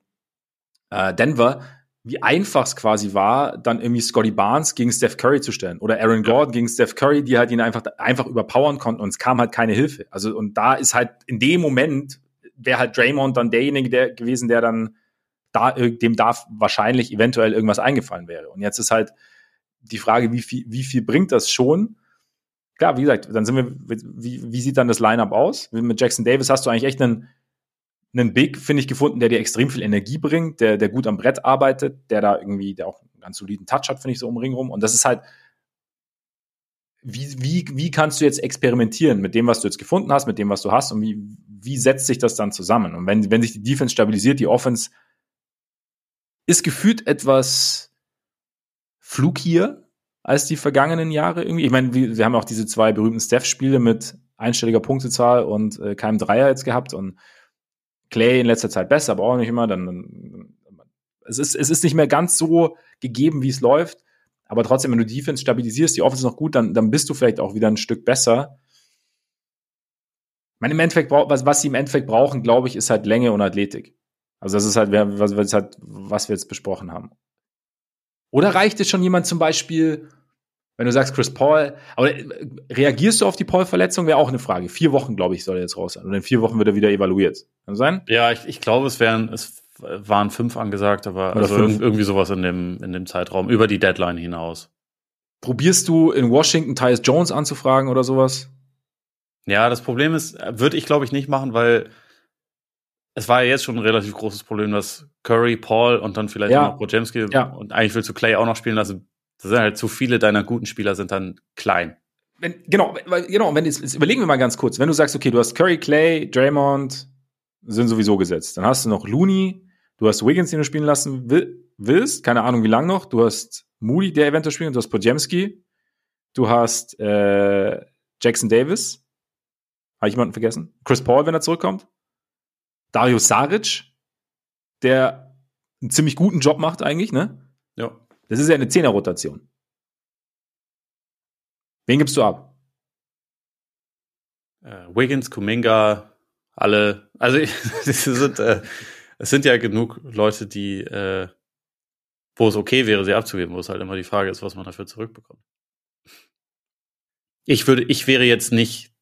äh, Denver, wie einfach es quasi war, dann irgendwie Scotty Barnes gegen Steph Curry zu stellen oder Aaron Gordon gegen Steph Curry, die halt ihn einfach, einfach überpowern konnten und es kam halt keine Hilfe. Also, und da ist halt in dem Moment wäre halt Draymond dann derjenige der gewesen, der dann da, äh, dem da wahrscheinlich eventuell irgendwas eingefallen wäre. Und jetzt ist halt die Frage, wie viel, wie viel bringt das schon? Klar, wie gesagt, dann sind wir, wie, wie sieht dann das Lineup aus? Mit Jackson Davis hast du eigentlich echt einen, einen Big, finde ich, gefunden, der dir extrem viel Energie bringt, der, der gut am Brett arbeitet, der da irgendwie, der auch einen ganz soliden Touch hat, finde ich, so um Ring rum. Und das ist halt, wie, wie, wie kannst du jetzt experimentieren mit dem, was du jetzt gefunden hast, mit dem, was du hast und wie, wie setzt sich das dann zusammen? Und wenn, wenn sich die Defense stabilisiert, die Offense ist gefühlt etwas flukier als die vergangenen Jahre irgendwie. Ich meine, wir, wir haben auch diese zwei berühmten Steph-Spiele mit einstelliger Punktezahl und äh, keinem Dreier jetzt gehabt und Clay in letzter Zeit besser, aber auch nicht immer. Dann, dann es ist, es ist nicht mehr ganz so gegeben, wie es läuft. Aber trotzdem, wenn du Defense stabilisierst, die Offense noch gut, dann, dann bist du vielleicht auch wieder ein Stück besser. Ich meine, im Endeffekt, was, was sie im Endeffekt brauchen, glaube ich, ist halt Länge und Athletik. Also das ist halt, was, was, halt, was wir jetzt besprochen haben. Oder reicht es schon jemand zum Beispiel, wenn du sagst Chris Paul, aber äh, reagierst du auf die Paul-Verletzung, wäre auch eine Frage. Vier Wochen, glaube ich, soll er jetzt raus sein. Und in vier Wochen wird er wieder evaluiert. Kann das sein? Ja, ich, ich glaube, es wären, es waren fünf angesagt, aber also fünf. irgendwie sowas in dem, in dem Zeitraum, über die Deadline hinaus. Probierst du in Washington Tyus Jones anzufragen oder sowas? Ja, das Problem ist, würde ich glaube ich nicht machen, weil es war ja jetzt schon ein relativ großes Problem, dass Curry, Paul und dann vielleicht Ja. auch noch Brojemski Ja. und eigentlich willst du Clay auch noch spielen lassen. Das sind halt zu viele deiner guten Spieler sind dann klein. wenn, genau, genau, wenn jetzt, jetzt überlegen wir mal ganz kurz, wenn du sagst, okay, du hast Curry, Clay, Draymond, sind sowieso gesetzt. Dann hast du noch Looney, du hast Wiggins, den du spielen lassen will, willst, keine Ahnung wie lang noch, du hast Moody, der eventuell spielt, und du hast Podjemski, du hast äh, Jackson Davis, habe ich jemanden vergessen? Chris Paul, wenn er zurückkommt, Dario Saric, der einen ziemlich guten Job macht eigentlich, ne? Ja. Das ist ja eine Zehner-Rotation. Wen gibst du ab? Äh, Wiggins, Kuminga, alle. Also es sind, äh, es sind ja genug Leute, die, äh, wo es okay wäre, sie abzugeben, wo es halt immer die Frage ist, was man dafür zurückbekommt. Ich würde, ich wäre jetzt nicht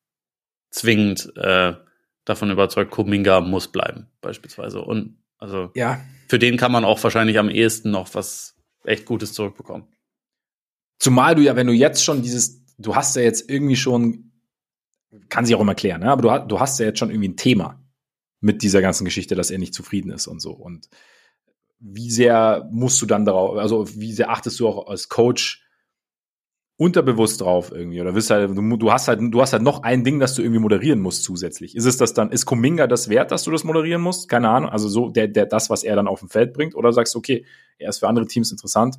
zwingend äh, davon überzeugt, Kuminga muss bleiben, beispielsweise. Und also Ja. für den kann man auch wahrscheinlich am ehesten noch was echt Gutes zurückbekommen. Zumal du ja, wenn du jetzt schon dieses, du hast ja jetzt irgendwie schon, kann sich auch immer klären, ne? aber du, du hast ja jetzt schon irgendwie ein Thema mit dieser ganzen Geschichte, dass er nicht zufrieden ist und so. Und wie sehr musst du dann darauf, also wie sehr achtest du auch als Coach unterbewusst drauf irgendwie? Oder wirst halt, du, du hast halt, du hast halt noch ein Ding, das du irgendwie moderieren musst zusätzlich. Ist es das dann, ist Kuminga das wert, dass du das moderieren musst? Keine Ahnung. Also so, der, der, das, was er dann auf dem Feld bringt, oder sagst okay, er ist für andere Teams interessant.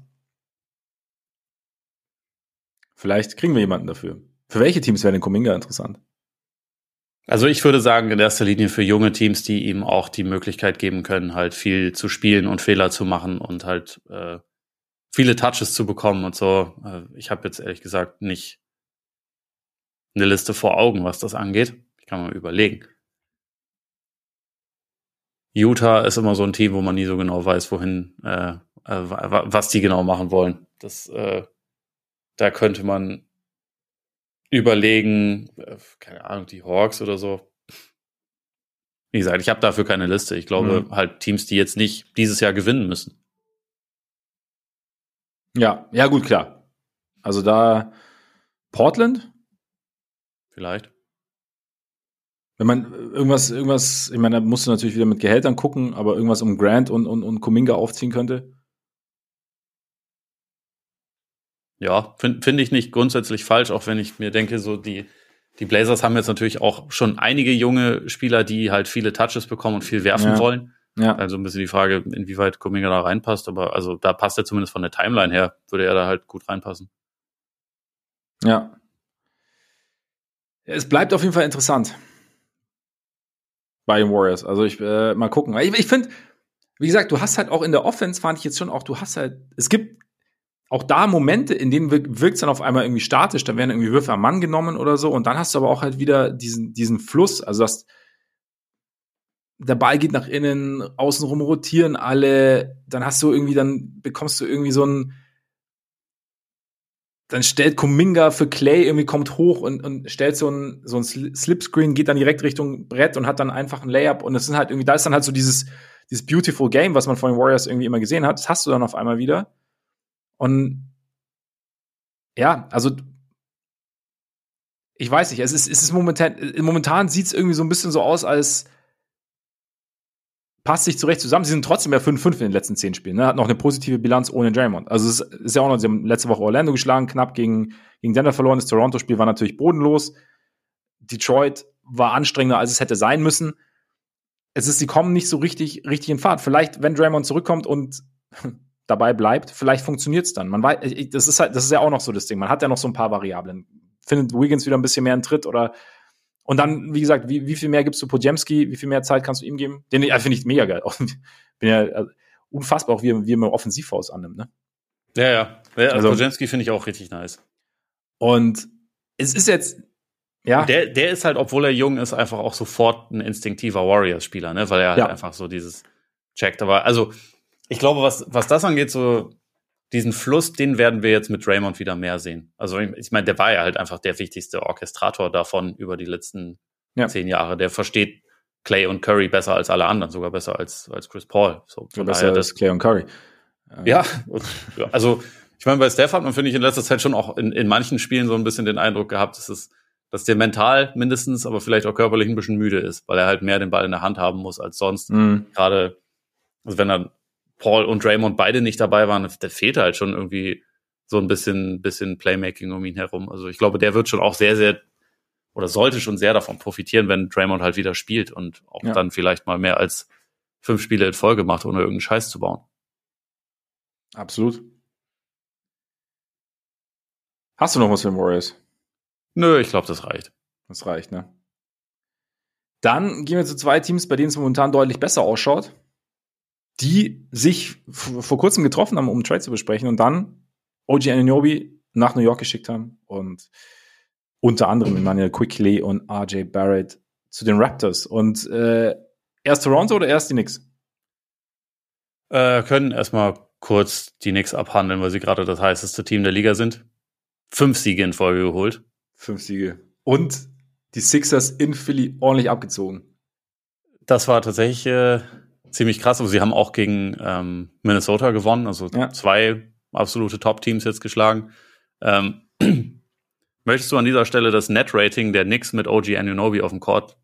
Vielleicht kriegen wir jemanden dafür. Für welche Teams wäre denn Kuminga interessant? Also ich würde sagen, in erster Linie für junge Teams, die ihm auch die Möglichkeit geben können, halt viel zu spielen und Fehler zu machen und halt äh, viele Touches zu bekommen und so. Äh, ich habe jetzt ehrlich gesagt nicht eine Liste vor Augen, was das angeht. Ich kann mal überlegen. Utah ist immer so ein Team, wo man nie so genau weiß, wohin, äh, äh, wa- was die genau machen wollen. Das, äh, da könnte man überlegen, äh, keine Ahnung, die Hawks oder so. Wie gesagt, ich habe dafür keine Liste. Ich glaube Mhm. halt Teams, die jetzt nicht dieses Jahr gewinnen müssen. Ja, ja, gut, klar. Also da Portland, Vielleicht. wenn man irgendwas, irgendwas, ich meine, da musst du natürlich wieder mit Gehältern gucken, aber irgendwas um Grant und, und, und Kuminga aufziehen könnte. Ja, finde find ich nicht grundsätzlich falsch, auch wenn ich mir denke, so die, die Blazers haben jetzt natürlich auch schon einige junge Spieler, die halt viele Touches bekommen und viel werfen Ja. wollen. Ja, Also ein bisschen die Frage, inwieweit Kuminga da reinpasst, aber also da passt er zumindest von der Timeline her, würde er da halt gut reinpassen. ja. Es bleibt auf jeden Fall interessant bei den Warriors. Also ich äh, mal gucken. Ich, ich finde, wie gesagt, du hast halt auch in der Offense fand ich jetzt schon auch, du hast halt, es gibt auch da Momente, in denen wirkt es dann auf einmal irgendwie statisch, da werden irgendwie Würfe am Mann genommen oder so und dann hast du aber auch halt wieder diesen, diesen Fluss, also das, der Ball geht nach innen, außenrum rotieren alle, dann hast du irgendwie, dann bekommst du irgendwie so ein, dann stellt Kuminga für Clay irgendwie kommt hoch und, und stellt so ein, so ein Sli- Slipscreen, geht dann direkt Richtung Brett und hat dann einfach ein Layup und es sind halt irgendwie, da ist dann halt so dieses, dieses beautiful Game, was man von den Warriors irgendwie immer gesehen hat, das hast du dann auf einmal wieder. Und ja, also ich weiß nicht, es ist, es ist momentan, momentan sieht es irgendwie so ein bisschen so aus, als passt sich zurecht zusammen. Sie sind trotzdem ja 5-5 in den letzten 10 Spielen. Ne? Hat noch eine positive Bilanz ohne Draymond. Also es ist, ja auch noch, sie haben letzte Woche Orlando geschlagen, knapp gegen, gegen Denver verloren. Das Toronto-Spiel war natürlich bodenlos. Detroit war anstrengender, als es hätte sein müssen. Es ist, sie kommen nicht so richtig, richtig in Fahrt. Vielleicht, wenn Draymond zurückkommt und dabei bleibt, vielleicht funktioniert es dann. Man weiß, das ist halt, das ist ja auch noch so das Ding. Man hat ja noch so ein paar Variablen. Findet Wiggins wieder ein bisschen mehr in Tritt oder und dann, wie gesagt, wie, wie viel mehr gibst du Podjemski, wie viel mehr Zeit kannst du ihm geben? Den äh, finde ich mega geil. Bin ja also, unfassbar, auch wie, wie mir Offensivfaust annimmt, ne? Ja, ja. ja Also- also Pojenski finde ich auch richtig nice. Und es ist jetzt, ja, Der, der ist halt, obwohl er jung ist, einfach auch sofort ein instinktiver Warriors-Spieler, ne? Weil er halt Ja. einfach so dieses checkt. Aber also, ich glaube, was, was das angeht, so diesen Fluss, den werden wir jetzt mit Draymond wieder mehr sehen. Also ich, meine, der war ja halt einfach der wichtigste Orchestrator davon über die letzten Ja. zehn Jahre. Der versteht Clay und Curry besser als alle anderen, sogar besser als, als Chris Paul. So, von besser daher, als Clay und Curry. ja, also ich meine, bei Steph hat man, finde ich, in letzter Zeit schon auch in, in manchen Spielen so ein bisschen den Eindruck gehabt, dass es, dass der mental mindestens, aber vielleicht auch körperlich ein bisschen müde ist, weil er halt mehr den Ball in der Hand haben muss als sonst. Mhm. Gerade, also wenn dann Paul und Draymond beide nicht dabei waren, da fehlt halt schon irgendwie so ein bisschen, bisschen Playmaking um ihn herum. Also ich glaube, der wird schon auch sehr, sehr oder sollte schon sehr davon profitieren, wenn Draymond halt wieder spielt und auch ja. dann vielleicht mal mehr als fünf Spiele in Folge macht, ohne irgendeinen Scheiß zu bauen. Absolut. Hast du noch was für Warriors? Nö, ich glaube, das reicht. Das reicht, ne? Dann gehen wir zu zwei Teams, bei denen es momentan deutlich besser ausschaut, die sich vor kurzem getroffen haben, um Trade zu besprechen und dann OG Ananobi nach New York geschickt haben und unter anderem Emmanuel Quickly und RJ Barrett zu den Raptors. Und äh, erst Toronto oder erst die Knicks? Äh, können erstmal kurz die Knicks abhandeln, weil sie gerade das heißeste Team der Liga sind. Fünf Siege in Folge geholt. Fünf Siege. Und die Sixers in Philly ordentlich abgezogen. Das war tatsächlich äh, ziemlich krass. Aber sie haben auch gegen ähm, Minnesota gewonnen. Also ja. zwei absolute Top-Teams jetzt geschlagen. Ähm, möchtest du an dieser Stelle das Net-Rating der Knicks mit OG Anunobi auf dem Court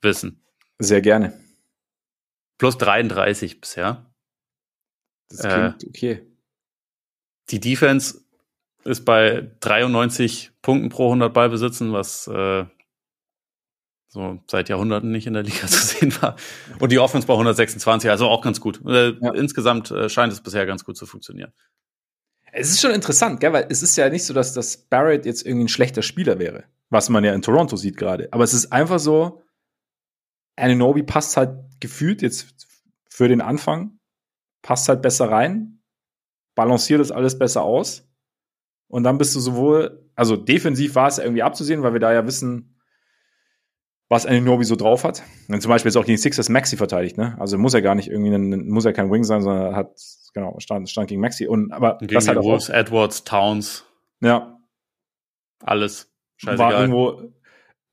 wissen? Sehr gerne. Plus 33 bisher. Das klingt äh, okay. Die Defense ist bei 93 Punkten pro 100 Ballbesitzen, was äh, so seit Jahrhunderten nicht in der Liga zu sehen war. Und die Offense bei 126, also auch ganz gut. Äh, ja. Insgesamt äh, scheint es bisher ganz gut zu funktionieren. Es ist schon interessant, gell? weil es ist ja nicht so, dass das Barrett jetzt irgendwie ein schlechter Spieler wäre, was man ja in Toronto sieht gerade. Aber es ist einfach so, Ananobi passt halt gefühlt jetzt für den Anfang, passt halt besser rein, balanciert das alles besser aus. Und dann bist du sowohl, also defensiv war es irgendwie abzusehen, weil wir da ja wissen, was Ananobi so drauf hat. Und zum Beispiel jetzt auch gegen Sixers Maxi verteidigt, ne? Also muss er gar nicht irgendwie, ein, muss er kein Wing sein, sondern hat, genau, stand, stand gegen Maxi. Und, aber gegen das halt auch Wolves, Edwards, Towns. Ja. Alles. Scheißegal. War irgendwo,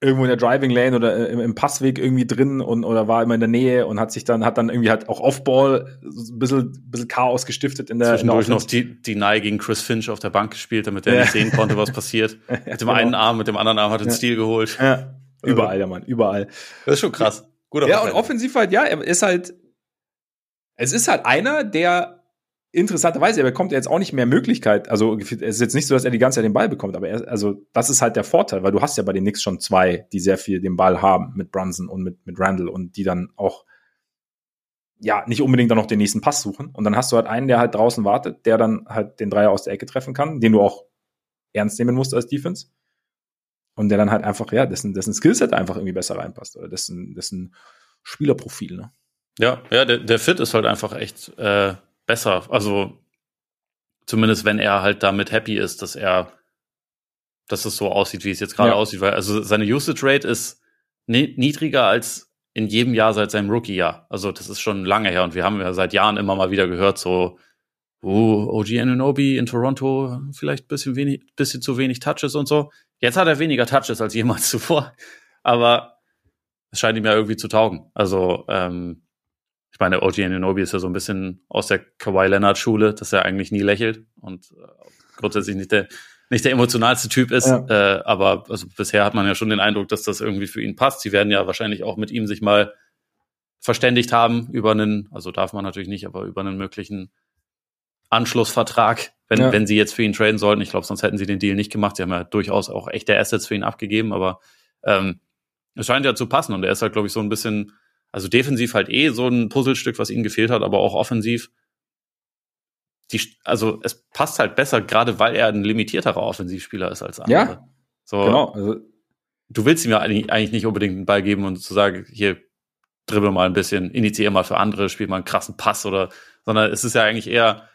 irgendwo in der Driving Lane oder im, im, Passweg irgendwie drin und oder war immer in der Nähe und hat sich dann hat dann irgendwie halt auch Offball ein bisschen, bisschen Chaos gestiftet in der Zwischendurch in der noch die, die Nye gegen Chris Finch auf der Bank gespielt, damit er ja. nicht sehen konnte, was passiert. mit dem genau. einen Arm, mit dem anderen Arm hat er den ja. Stil geholt. Ja. Überall, der Mann, überall. Das ist schon krass. Guter ja, und offensiv halt, ja, er ist halt, es ist halt einer, der interessanterweise, er bekommt jetzt auch nicht mehr Möglichkeit. Also es ist jetzt nicht so, dass er die ganze Zeit den Ball bekommt, aber er, also das ist halt der Vorteil, weil du hast ja bei den Knicks schon zwei, die sehr viel den Ball haben mit Brunson und mit, mit Randall und die dann auch ja nicht unbedingt dann noch den nächsten Pass suchen. Und dann hast du halt einen, der halt draußen wartet, der dann halt den Dreier aus der Ecke treffen kann, den du auch ernst nehmen musst als Defense. Und der dann halt einfach, ja, dessen, dessen Skillset einfach irgendwie besser reinpasst oder dessen, dessen Spielerprofil, ne? Ja, ja, der, der Fit ist halt einfach echt äh, besser. Also zumindest wenn er halt damit happy ist, dass er, dass es so aussieht, wie es jetzt gerade ja. aussieht. Weil also seine Usage Rate ist niedriger als in jedem Jahr seit seinem Rookie-Jahr. Also das ist schon lange her und wir haben ja seit Jahren immer mal wieder gehört, so, oh, OG Anunobi in Toronto vielleicht bisschen wenig, bisschen zu wenig Touches und so. Jetzt hat er weniger Touches als jemals zuvor, aber es scheint ihm ja irgendwie zu taugen. Also ähm, ich meine, OG Anunoby ist ja so ein bisschen aus der Kawhi Leonard Schule, dass er eigentlich nie lächelt und äh, grundsätzlich nicht der nicht der emotionalste Typ ist, ja. äh, aber also bisher hat man ja schon den Eindruck, dass das irgendwie für ihn passt. Sie werden ja wahrscheinlich auch mit ihm sich mal verständigt haben über einen, also darf man natürlich nicht, aber über einen möglichen Anschlussvertrag, wenn, ja. wenn sie jetzt für ihn traden sollten. Ich glaube, sonst hätten sie den Deal nicht gemacht. Sie haben ja durchaus auch echte Assets für ihn abgegeben, aber ähm, es scheint ja zu passen und er ist halt, glaube ich, so ein bisschen also defensiv halt eh so ein Puzzlestück, was ihnen gefehlt hat, aber auch offensiv. Die, also es passt halt besser, gerade weil er ein limitierterer Offensivspieler ist als andere. Ja, so, genau. Also, du willst ihm ja eigentlich nicht unbedingt einen Ball geben und zu sagen, hier dribbel mal ein bisschen, initiier mal für andere, spiel mal einen krassen Pass oder, sondern es ist ja eigentlich eher,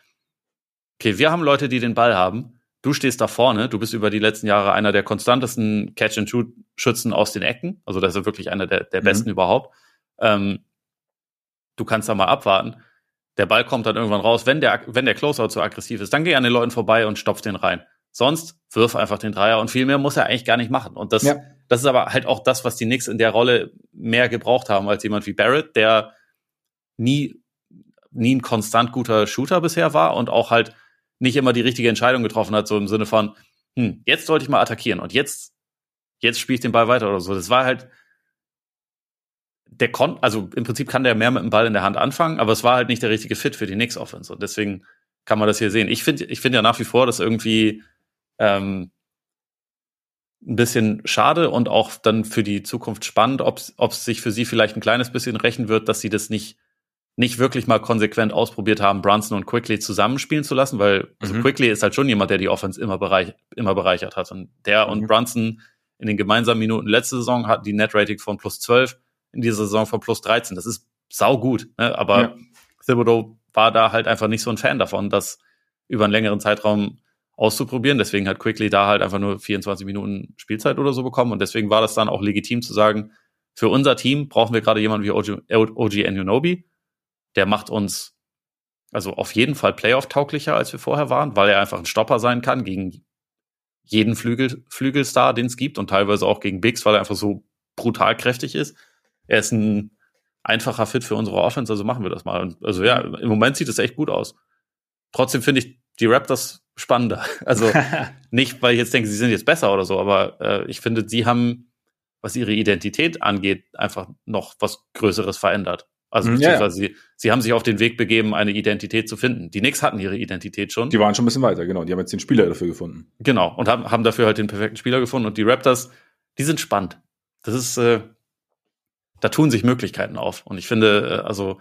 okay, wir haben Leute, die den Ball haben. Du stehst da vorne, du bist über die letzten Jahre einer der konstantesten Catch-and-Shoot-Schützen aus den Ecken. Also das ist wirklich einer der, der mhm. besten überhaupt. Ähm, du kannst da mal abwarten. Der Ball kommt dann irgendwann raus. Wenn der, wenn der Closeout zu aggressiv ist, dann geh an den Leuten vorbei und stopf den rein. Sonst wirf einfach den Dreier und viel mehr muss er eigentlich gar nicht machen. Und das, ja. das ist aber halt auch das, was die Knicks in der Rolle mehr gebraucht haben als jemand wie Barrett, der nie, nie ein konstant guter Shooter bisher war und auch halt nicht immer die richtige Entscheidung getroffen hat, so im Sinne von, hm, jetzt sollte ich mal attackieren und jetzt, jetzt spiele ich den Ball weiter oder so. Das war halt, der konnte, also im Prinzip kann der mehr mit dem Ball in der Hand anfangen, aber es war halt nicht der richtige Fit für die Knicks Offense. Und deswegen kann man das hier sehen. Ich finde ich finde ja nach wie vor, dass irgendwie ähm, ein bisschen schade und auch dann für die Zukunft spannend, ob es sich für sie vielleicht ein kleines bisschen rächen wird, dass sie das nicht nicht wirklich mal konsequent ausprobiert haben, Brunson und Quickly zusammenspielen zu lassen, weil also mhm. Quickly ist halt schon jemand, der die Offense immer, bereich, immer bereichert hat. Und der mhm. und Brunson in den gemeinsamen Minuten letzte Saison hatten die Net-Rating von plus 12, in dieser Saison von plus 13. Das ist sau gut, ne? aber ja. Thibodeau war da halt einfach nicht so ein Fan davon, das über einen längeren Zeitraum auszuprobieren. Deswegen hat Quickly da halt einfach nur 24 Minuten Spielzeit oder so bekommen. Und deswegen war das dann auch legitim zu sagen, für unser Team brauchen wir gerade jemanden wie OG, OG Anunobi. Der macht uns also auf jeden Fall Playoff-tauglicher, als wir vorher waren, weil er einfach ein Stopper sein kann gegen jeden Flügel, Flügelstar, den es gibt und teilweise auch gegen Bigs, weil er einfach so brutal kräftig ist. Er ist ein einfacher Fit für unsere Offense, also machen wir das mal. Und also ja, im Moment sieht es echt gut aus. Trotzdem finde ich die Raptors spannender. Also nicht, weil ich jetzt denke, sie sind jetzt besser oder so, aber äh, ich finde, sie haben, was ihre Identität angeht, einfach noch was Größeres verändert. Also mhm, beziehungsweise ja, ja. Sie, sie haben sich auf den Weg begeben, eine Identität zu finden. Die Knicks hatten ihre Identität schon. Die waren schon ein bisschen weiter, genau. Die haben jetzt den Spieler dafür gefunden. Genau, und haben, haben dafür halt den perfekten Spieler gefunden. Und die Raptors, die sind spannend. Das ist, äh, da tun sich Möglichkeiten auf. Und ich finde, äh, also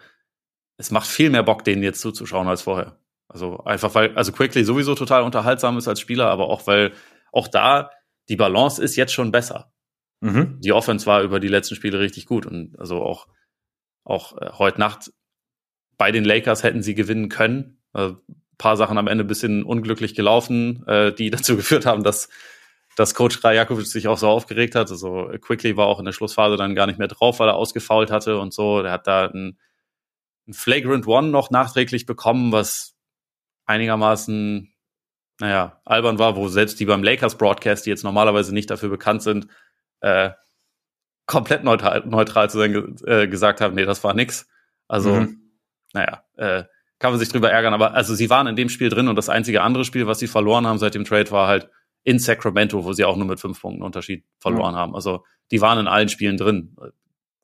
es macht viel mehr Bock, denen jetzt zuzuschauen als vorher. Also einfach weil, also Quickly sowieso total unterhaltsam ist als Spieler, aber auch weil auch da die Balance ist jetzt schon besser. Mhm. Die Offense war über die letzten Spiele richtig gut und also auch, auch äh, heute Nacht bei den Lakers hätten sie gewinnen können. Äh, paar Sachen am Ende bisschen unglücklich gelaufen, äh, die dazu geführt haben, dass, dass Coach Rajakovic sich auch so aufgeregt hat. Also Quickly war auch in der Schlussphase dann gar nicht mehr drauf, weil er ausgefault hatte und so. Der hat da ein, ein Flagrant One noch nachträglich bekommen, was einigermaßen, naja, albern war, wo selbst die beim Lakers Broadcast, die jetzt normalerweise nicht dafür bekannt sind, äh, komplett neutral, neutral zu sein, äh, gesagt haben, nee, das war nix. Also, mhm. naja, äh, kann man sich drüber ärgern, aber also sie waren in dem Spiel drin und das einzige andere Spiel, was sie verloren haben seit dem Trade, war halt in Sacramento, wo sie auch nur mit fünf Punkten Unterschied verloren mhm. haben. Also die waren in allen Spielen drin.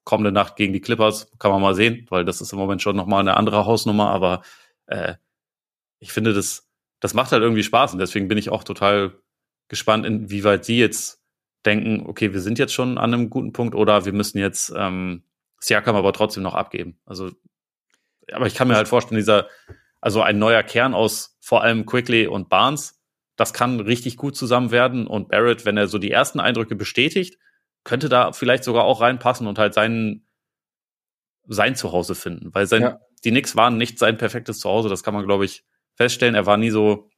Kommende Nacht gegen die Clippers kann man mal sehen, weil das ist im Moment schon nochmal eine andere Hausnummer, aber äh, ich finde, das, das macht halt irgendwie Spaß und deswegen bin ich auch total gespannt, inwieweit sie jetzt denken, okay, wir sind jetzt schon an einem guten Punkt oder wir müssen jetzt ähm, Siakam aber trotzdem noch abgeben. Also, aber ich kann mir halt vorstellen, dieser, also ein neuer Kern aus vor allem Quickly und Barnes, das kann richtig gut zusammen werden und Barrett, wenn er so die ersten Eindrücke bestätigt, könnte da vielleicht sogar auch reinpassen und halt seinen sein Zuhause finden, weil sein, ja. die Knicks waren nicht sein perfektes Zuhause, das kann man glaube ich feststellen, er war nie so,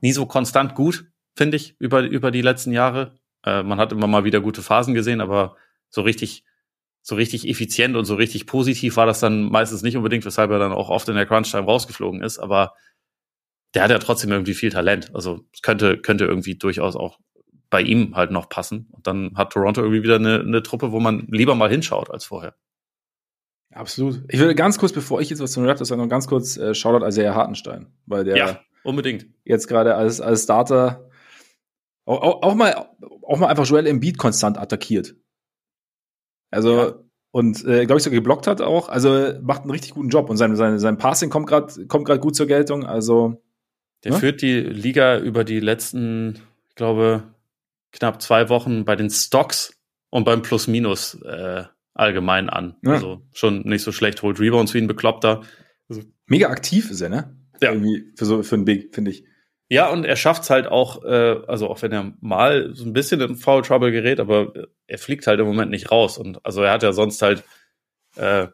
nie so konstant gut, finde ich, über, über die letzten Jahre. Äh, man hat immer mal wieder gute Phasen gesehen, aber so richtig, so richtig effizient und so richtig positiv war das dann meistens nicht unbedingt, weshalb er dann auch oft in der Crunch-Time rausgeflogen ist, aber der hat ja trotzdem irgendwie viel Talent. Also es könnte, könnte irgendwie durchaus auch bei ihm halt noch passen. Und dann hat Toronto irgendwie wieder eine, eine Truppe, wo man lieber mal hinschaut als vorher. Absolut. Ich würde ganz kurz, bevor ich jetzt was zum Raptors sage, noch ganz kurz äh, Shoutout Isaiah Hartenstein, weil der ja, unbedingt. jetzt gerade als, als Starter auch, auch, auch, mal, auch mal einfach Joel Embiid konstant attackiert. Also, ja. und äh, glaube ich sogar geblockt hat auch. Also macht einen richtig guten Job und sein, sein, sein Passing kommt gerade kommt grad gut zur Geltung. Also. Der ne? führt die Liga über die letzten, ich glaube, knapp zwei Wochen bei den Stocks und beim Plus-Minus äh, allgemein an. Ja. Also schon nicht so schlecht, holt Rebounds wie ein Bekloppter. Also, Mega aktiv ist er, ne? Ja. Irgendwie für so für einen Big, finde ich. Ja, und er schafft's halt auch, äh, also auch wenn er mal so ein bisschen in Foul Trouble gerät, aber er fliegt halt im Moment nicht raus. Und also er hat ja sonst halt äh,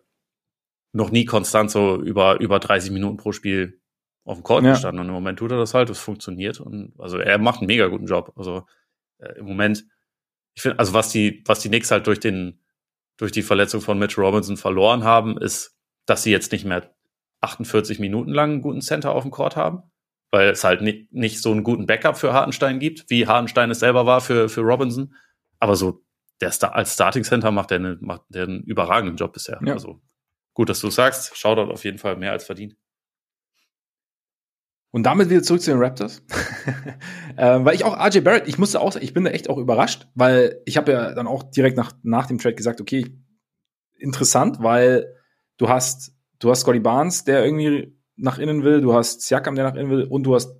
noch nie konstant so über, über 30 Minuten pro Spiel auf dem Court ja. gestanden. Und im Moment tut er das halt, es funktioniert. Und also er macht einen mega guten Job. Also äh, im Moment, ich finde, also was die, was die Knicks halt durch den durch die Verletzung von Mitch Robinson verloren haben, ist, dass sie jetzt nicht mehr 48 Minuten lang einen guten Center auf dem Court haben, weil es halt nicht, nicht so einen guten Backup für Hartenstein gibt, wie Hartenstein es selber war für, für Robinson. Aber so der Star als Starting Center macht der, eine, macht der einen überragenden Job bisher. Ja. Also gut, dass du sagst. Shoutout auf jeden Fall mehr als verdient. Und damit wieder zurück zu den Raptors. ähm, weil ich auch RJ Barrett, ich musste auch, ich bin da echt auch überrascht, weil ich habe ja dann auch direkt nach, nach dem Trade gesagt, okay, interessant, weil du hast, du hast Scotty Barnes, der irgendwie nach innen will, du hast Siakam, der nach innen will, und du hast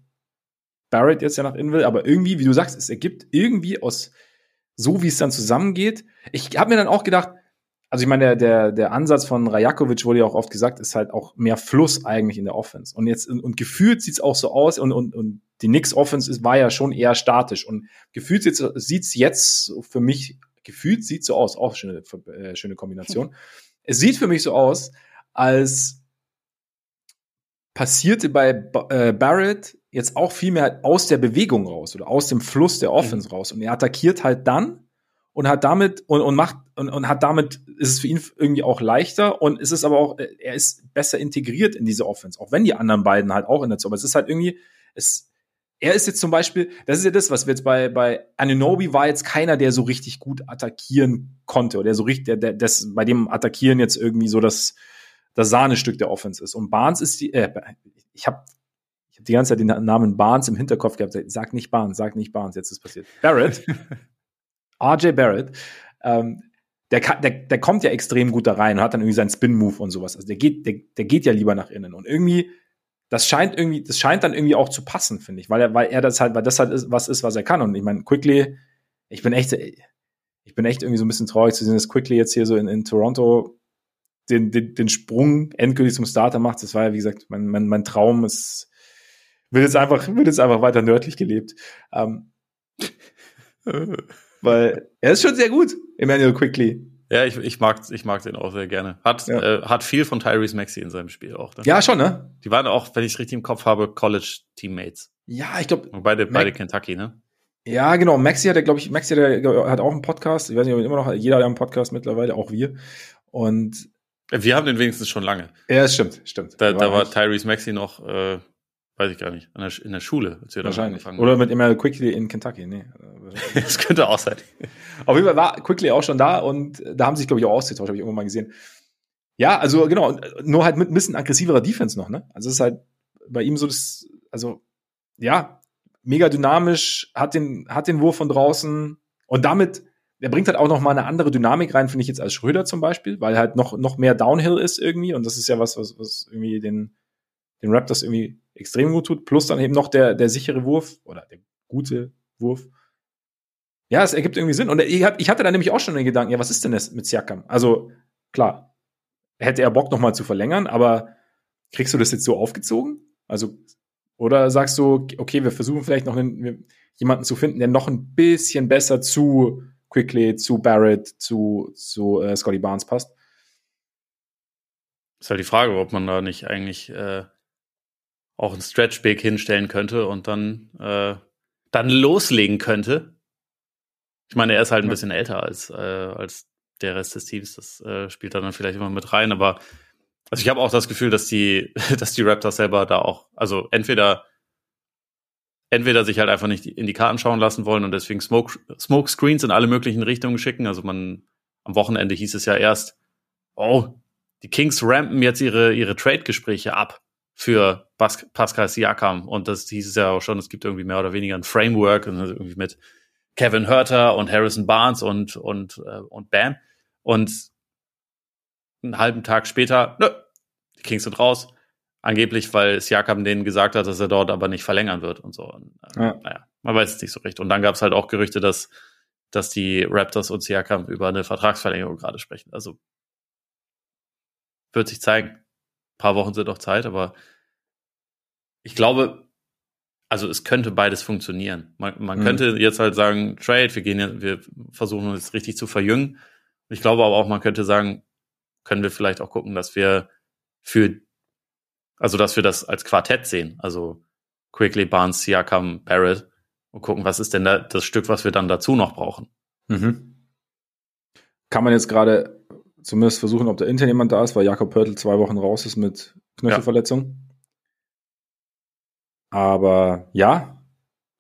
Barrett jetzt, der nach innen will. Aber irgendwie, wie du sagst, es ergibt irgendwie aus so, wie es dann zusammengeht. Ich habe mir dann auch gedacht, also ich meine, der, der, der Ansatz von Rajakovic wurde ja auch oft gesagt, ist halt auch mehr Fluss eigentlich in der Offense. Und jetzt, und gefühlt sieht's auch so aus und, und, und die Knicks Offense ist, war ja schon eher statisch. Und gefühlt sieht's, sieht's jetzt für mich, gefühlt sieht so aus, auch schöne, äh, schöne Kombination. Es sieht für mich so aus, als passierte bei äh, Barrett jetzt auch viel mehr aus der Bewegung raus oder aus dem Fluss der Offense mhm. raus. Und er attackiert halt dann und hat damit und, und macht und, und hat damit ist es für ihn irgendwie auch leichter und ist es aber auch er ist besser integriert in diese Offense, auch wenn die anderen beiden halt auch in der Zone. Aber es ist halt irgendwie es er ist jetzt zum Beispiel, das ist ja das, was wir jetzt bei bei Anunobi war jetzt keiner, der so richtig gut attackieren konnte oder der so richtig, der, der das bei dem attackieren jetzt irgendwie so das das Sahnestück der Offense ist. Und Barnes ist die, äh, ich habe ich hab die ganze Zeit den Namen Barnes im Hinterkopf gehabt. Sag nicht Barnes, sag nicht Barnes, jetzt ist passiert. Barrett RJ Barrett, ähm, der, der, der kommt ja extrem gut da rein und hat dann irgendwie seinen Spin-Move und sowas. Also der geht, der, der geht ja lieber nach innen. Und irgendwie, das scheint irgendwie, das scheint dann irgendwie auch zu passen, finde ich, weil er, weil er das halt, weil das halt ist, was ist, was er kann. Und ich meine, Quickly, ich bin echt, ich bin echt irgendwie so ein bisschen traurig zu sehen, dass Quickly jetzt hier so in, in Toronto den, den, den Sprung endgültig zum Starter macht. Das war ja, wie gesagt, mein, mein, mein Traum ist, wird jetzt einfach, wird jetzt einfach weiter nördlich gelebt. Ähm, weil er ist schon sehr gut, Emmanuel Quickly. Ja, ich, ich, mag, ich mag den auch sehr gerne. Hat, ja. äh, hat viel von Tyrese Maxey in seinem Spiel auch. Ne? Ja, schon, ne? Die waren auch, wenn ich es richtig im Kopf habe, College-Teammates. Ja, ich glaube. Beide, beide Kentucky, ne? Ja, genau. Maxi hat, glaube ich, Maxi hat, hat auch einen Podcast. Ich weiß nicht, immer noch, jeder hat einen Podcast mittlerweile, auch wir. Und wir haben den wenigstens schon lange. Ja, stimmt, stimmt. Da, da war Tyrese Maxi noch äh, Weiß ich gar nicht. In der, in der Schule, als wir Wahrscheinlich. Oder mit Emmanuel Quickly in Kentucky. Nee. das könnte auch sein. Auf jeden Fall war Quickly auch schon da und da haben sie sich, glaube ich, auch ausgetauscht, habe ich irgendwann mal gesehen. Ja, also genau, nur halt mit ein bisschen aggressiverer Defense noch, ne? Also es ist halt bei ihm so das, also ja, mega dynamisch, hat den, hat den Wurf von draußen und damit, der bringt halt auch noch mal eine andere Dynamik rein, finde ich jetzt als Schröder zum Beispiel, weil halt noch, noch mehr Downhill ist irgendwie und das ist ja was, was, was irgendwie den, den Raptors irgendwie extrem gut tut, plus dann eben noch der, der sichere Wurf oder der gute Wurf. Ja, es ergibt irgendwie Sinn. Und ich hatte da nämlich auch schon den Gedanken, ja, was ist denn das mit Siakam? Also, klar, hätte er Bock nochmal zu verlängern, aber kriegst du das jetzt so aufgezogen? Also, oder sagst du, okay, wir versuchen vielleicht noch einen, jemanden zu finden, der noch ein bisschen besser zu Quickly, zu Barrett, zu, zu äh, Scotty Barnes passt? Ist halt die Frage, ob man da nicht eigentlich äh, auch ein Stretch Big hinstellen könnte und dann, äh, dann loslegen könnte. Ich meine, er ist halt ein bisschen älter als, äh, als der Rest des Teams. Das äh, spielt dann vielleicht immer mit rein. Aber also ich habe auch das Gefühl, dass die, dass die Raptors selber da auch, also entweder entweder sich halt einfach nicht in die Karten schauen lassen wollen und deswegen Smoke, Smoke Screens in alle möglichen Richtungen schicken. Also man am Wochenende hieß es ja erst, oh, die Kings rampen jetzt ihre ihre Trade-Gespräche ab für Bas Pascal Siakam. Und das hieß es ja auch schon, es gibt irgendwie mehr oder weniger ein Framework und irgendwie mit Kevin Hurter und Harrison Barnes und, und, äh, und Bam. Und einen halben Tag später, nö, die Kings sind raus. Angeblich, weil Siakam denen gesagt hat, dass er dort aber nicht verlängern wird und so. Und, äh, ja. Naja, man weiß es nicht so recht. Und dann gab es halt auch Gerüchte, dass, dass die Raptors und Siakam über eine Vertragsverlängerung gerade sprechen. Also wird sich zeigen paar Wochen sind noch Zeit, aber ich glaube, also es könnte beides funktionieren. Man, man mhm. könnte jetzt halt sagen, Trade, wir gehen jetzt, wir versuchen uns richtig zu verjüngen. Ich glaube aber auch, man könnte sagen, können wir vielleicht auch gucken, dass wir für, also dass wir das als Quartett sehen. Also Quickly, Barnes, Siakam, Barrett und gucken, was ist denn da das Stück, was wir dann dazu noch brauchen. Mhm. Kann man jetzt gerade zumindest versuchen, ob da intern jemand da ist, weil Jakob Pörtl zwei Wochen raus ist mit Knöchelverletzung. Ja. Aber ja,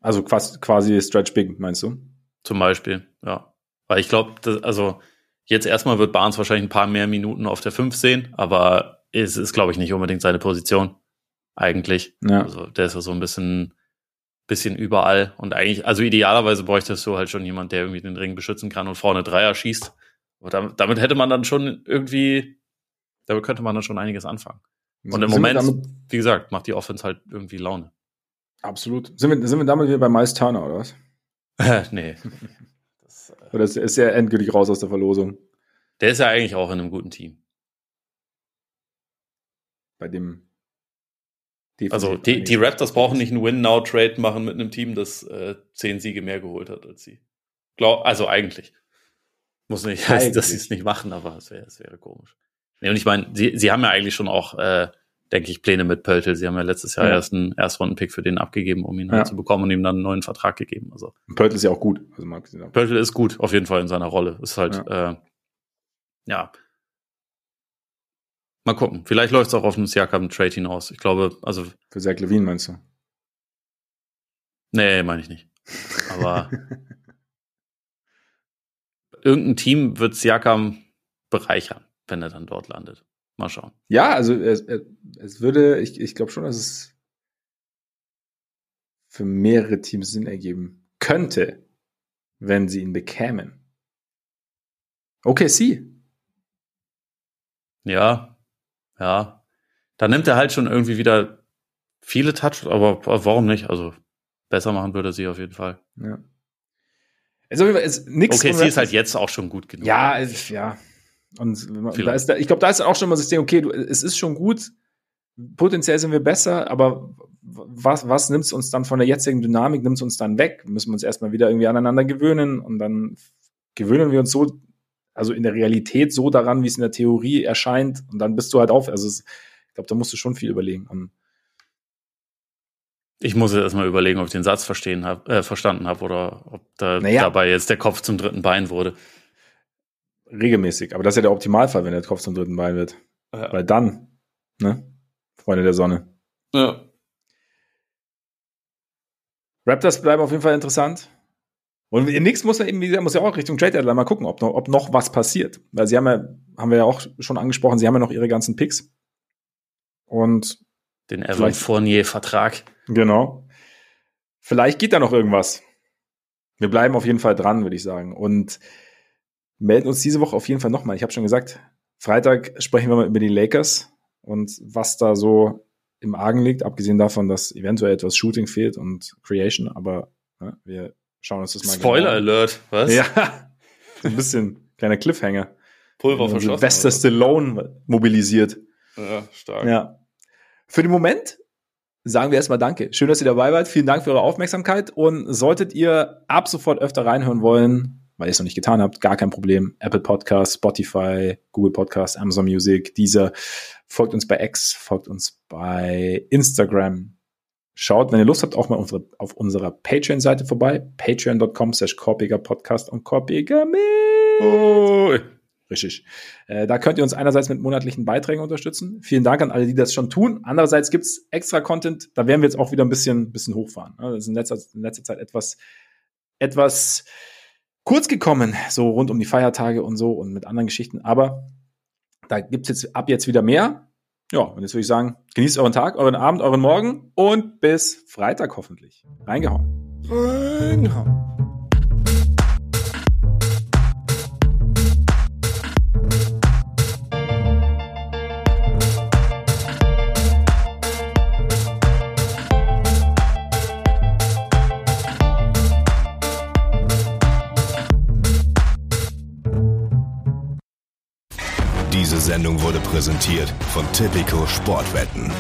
also quasi, quasi Stretch Big, meinst du? Zum Beispiel, ja. Weil ich glaube, also jetzt erstmal wird Barnes wahrscheinlich ein paar mehr Minuten auf der 5 sehen, aber es ist, glaube ich, nicht unbedingt seine Position. Eigentlich. Ja. Also der ist ja so ein bisschen, bisschen überall. Und eigentlich, also idealerweise bräuchtest du halt schon jemand, der irgendwie den Ring beschützen kann und vorne Dreier schießt. Aber damit, damit hätte man dann schon irgendwie, damit könnte man dann schon einiges anfangen. Und im Moment, wie gesagt, macht die Offense halt irgendwie Laune. Absolut. Sind wir, sind wir damit wieder bei Miles Turner, oder was? nee. Das, äh, oder ist, ist er endgültig raus aus der Verlosung? Der ist ja eigentlich auch in einem guten Team. Bei dem. Also die, die Raptors brauchen nicht einen Win-Now-Trade machen mit einem Team, das äh, zehn Siege mehr geholt hat als sie. Glaub, also eigentlich. Muss nicht heißen, dass sie es nicht machen, aber es wäre wäre komisch. Nee, und ich meine, sie, sie haben ja eigentlich schon auch, äh, denke ich, Pläne mit Pöltl. Sie haben ja letztes Jahr ja. erst einen Erstrunden-Pick für den abgegeben, um ihn halt zu bekommen und ihm dann einen neuen Vertrag gegeben. Also Pöltl ist ja auch gut. Also Pöltl ist gut, auf jeden Fall in seiner Rolle. Ist halt, ja, äh, ja Mal gucken. Vielleicht läuft es auch auf einen Siakam-Trade hinaus. Ich glaube, also. Für Zach Levine meinst du? Nee, meine ich nicht. Aber irgendein Team wird Siakam bereichern, wenn er dann dort landet. Mal schauen. Ja, also es, es würde, ich, ich glaube schon, dass es für mehrere Teams Sinn ergeben könnte, wenn sie ihn bekämen. Okay, sie. Ja, ja, da nimmt er halt schon irgendwie wieder viele Touch, aber warum nicht? Also besser machen würde er sie auf jeden Fall. Ja. Also, ist nix okay, sie ist halt jetzt auch schon gut genug. Ja, ja. Und da ist da, ich glaube, da ist auch schon mal das Ding, okay, du, es ist schon gut, potenziell sind wir besser, aber was, was nimmt es uns dann von der jetzigen Dynamik, nimmt es uns dann weg? Müssen wir uns erstmal wieder irgendwie aneinander gewöhnen und dann gewöhnen wir uns so also in der Realität so daran, wie es in der Theorie erscheint. Und dann bist du halt auf. Also es, ich glaube, da musst du schon viel überlegen. Und ich muss jetzt erstmal überlegen, ob ich den Satz verstehen hab, äh, verstanden habe oder ob da naja. dabei jetzt der Kopf zum dritten Bein wurde. Regelmäßig. Aber das ist ja der Optimalfall, wenn der Kopf zum dritten Bein wird. Ja. Weil dann, ne? Freunde der Sonne. Ja. Raptors bleiben auf jeden Fall interessant. Und nix muss ja eben, wie gesagt, muss ja auch Richtung Trade Deadline mal gucken, ob noch, ob noch was passiert. Weil sie haben ja, haben wir ja auch schon angesprochen, sie haben ja noch ihre ganzen Picks. Und den Evan Fournier-Vertrag. Genau. Vielleicht geht da noch irgendwas. Wir bleiben auf jeden Fall dran, würde ich sagen. Und melden uns diese Woche auf jeden Fall nochmal. Ich habe schon gesagt, Freitag sprechen wir mal über die Lakers und was da so im Argen liegt, abgesehen davon, dass eventuell etwas Shooting fehlt und Creation, aber ja, wir schauen uns das mal Spoiler genau. Alert, was? Ja, ein bisschen kleiner Cliffhanger. Pulver verschossen. Bester Stallone mobilisiert. Ja, stark. Ja. Für den Moment sagen wir erstmal Danke. Schön, dass ihr dabei wart. Vielen Dank für eure Aufmerksamkeit. Und solltet ihr ab sofort öfter reinhören wollen, weil ihr es noch nicht getan habt, gar kein Problem. Apple Podcast, Spotify, Google Podcast, Amazon Music, dieser. Folgt uns bei X, folgt uns bei Instagram, Schaut, wenn ihr Lust habt, auch mal unsere, auf unserer Patreon-Seite vorbei. Patreon.com slash Korpiger Podcast und Korpiger mit. Oh. Richtig. Äh, da könnt ihr uns einerseits mit monatlichen Beiträgen unterstützen. Vielen Dank an alle, die das schon tun. Andererseits gibt's extra Content. Da werden wir jetzt auch wieder ein bisschen, bisschen hochfahren. Das ist in letzter, in letzter Zeit etwas, etwas kurz gekommen, so rund um die Feiertage und so und mit anderen Geschichten. Aber da gibt's jetzt ab jetzt wieder mehr. Ja, und jetzt würde ich sagen, genießt euren Tag, euren Abend, euren Morgen und bis Freitag hoffentlich. Reingehauen. Reingehauen. Sendung wurde präsentiert von Tipico Sportwetten.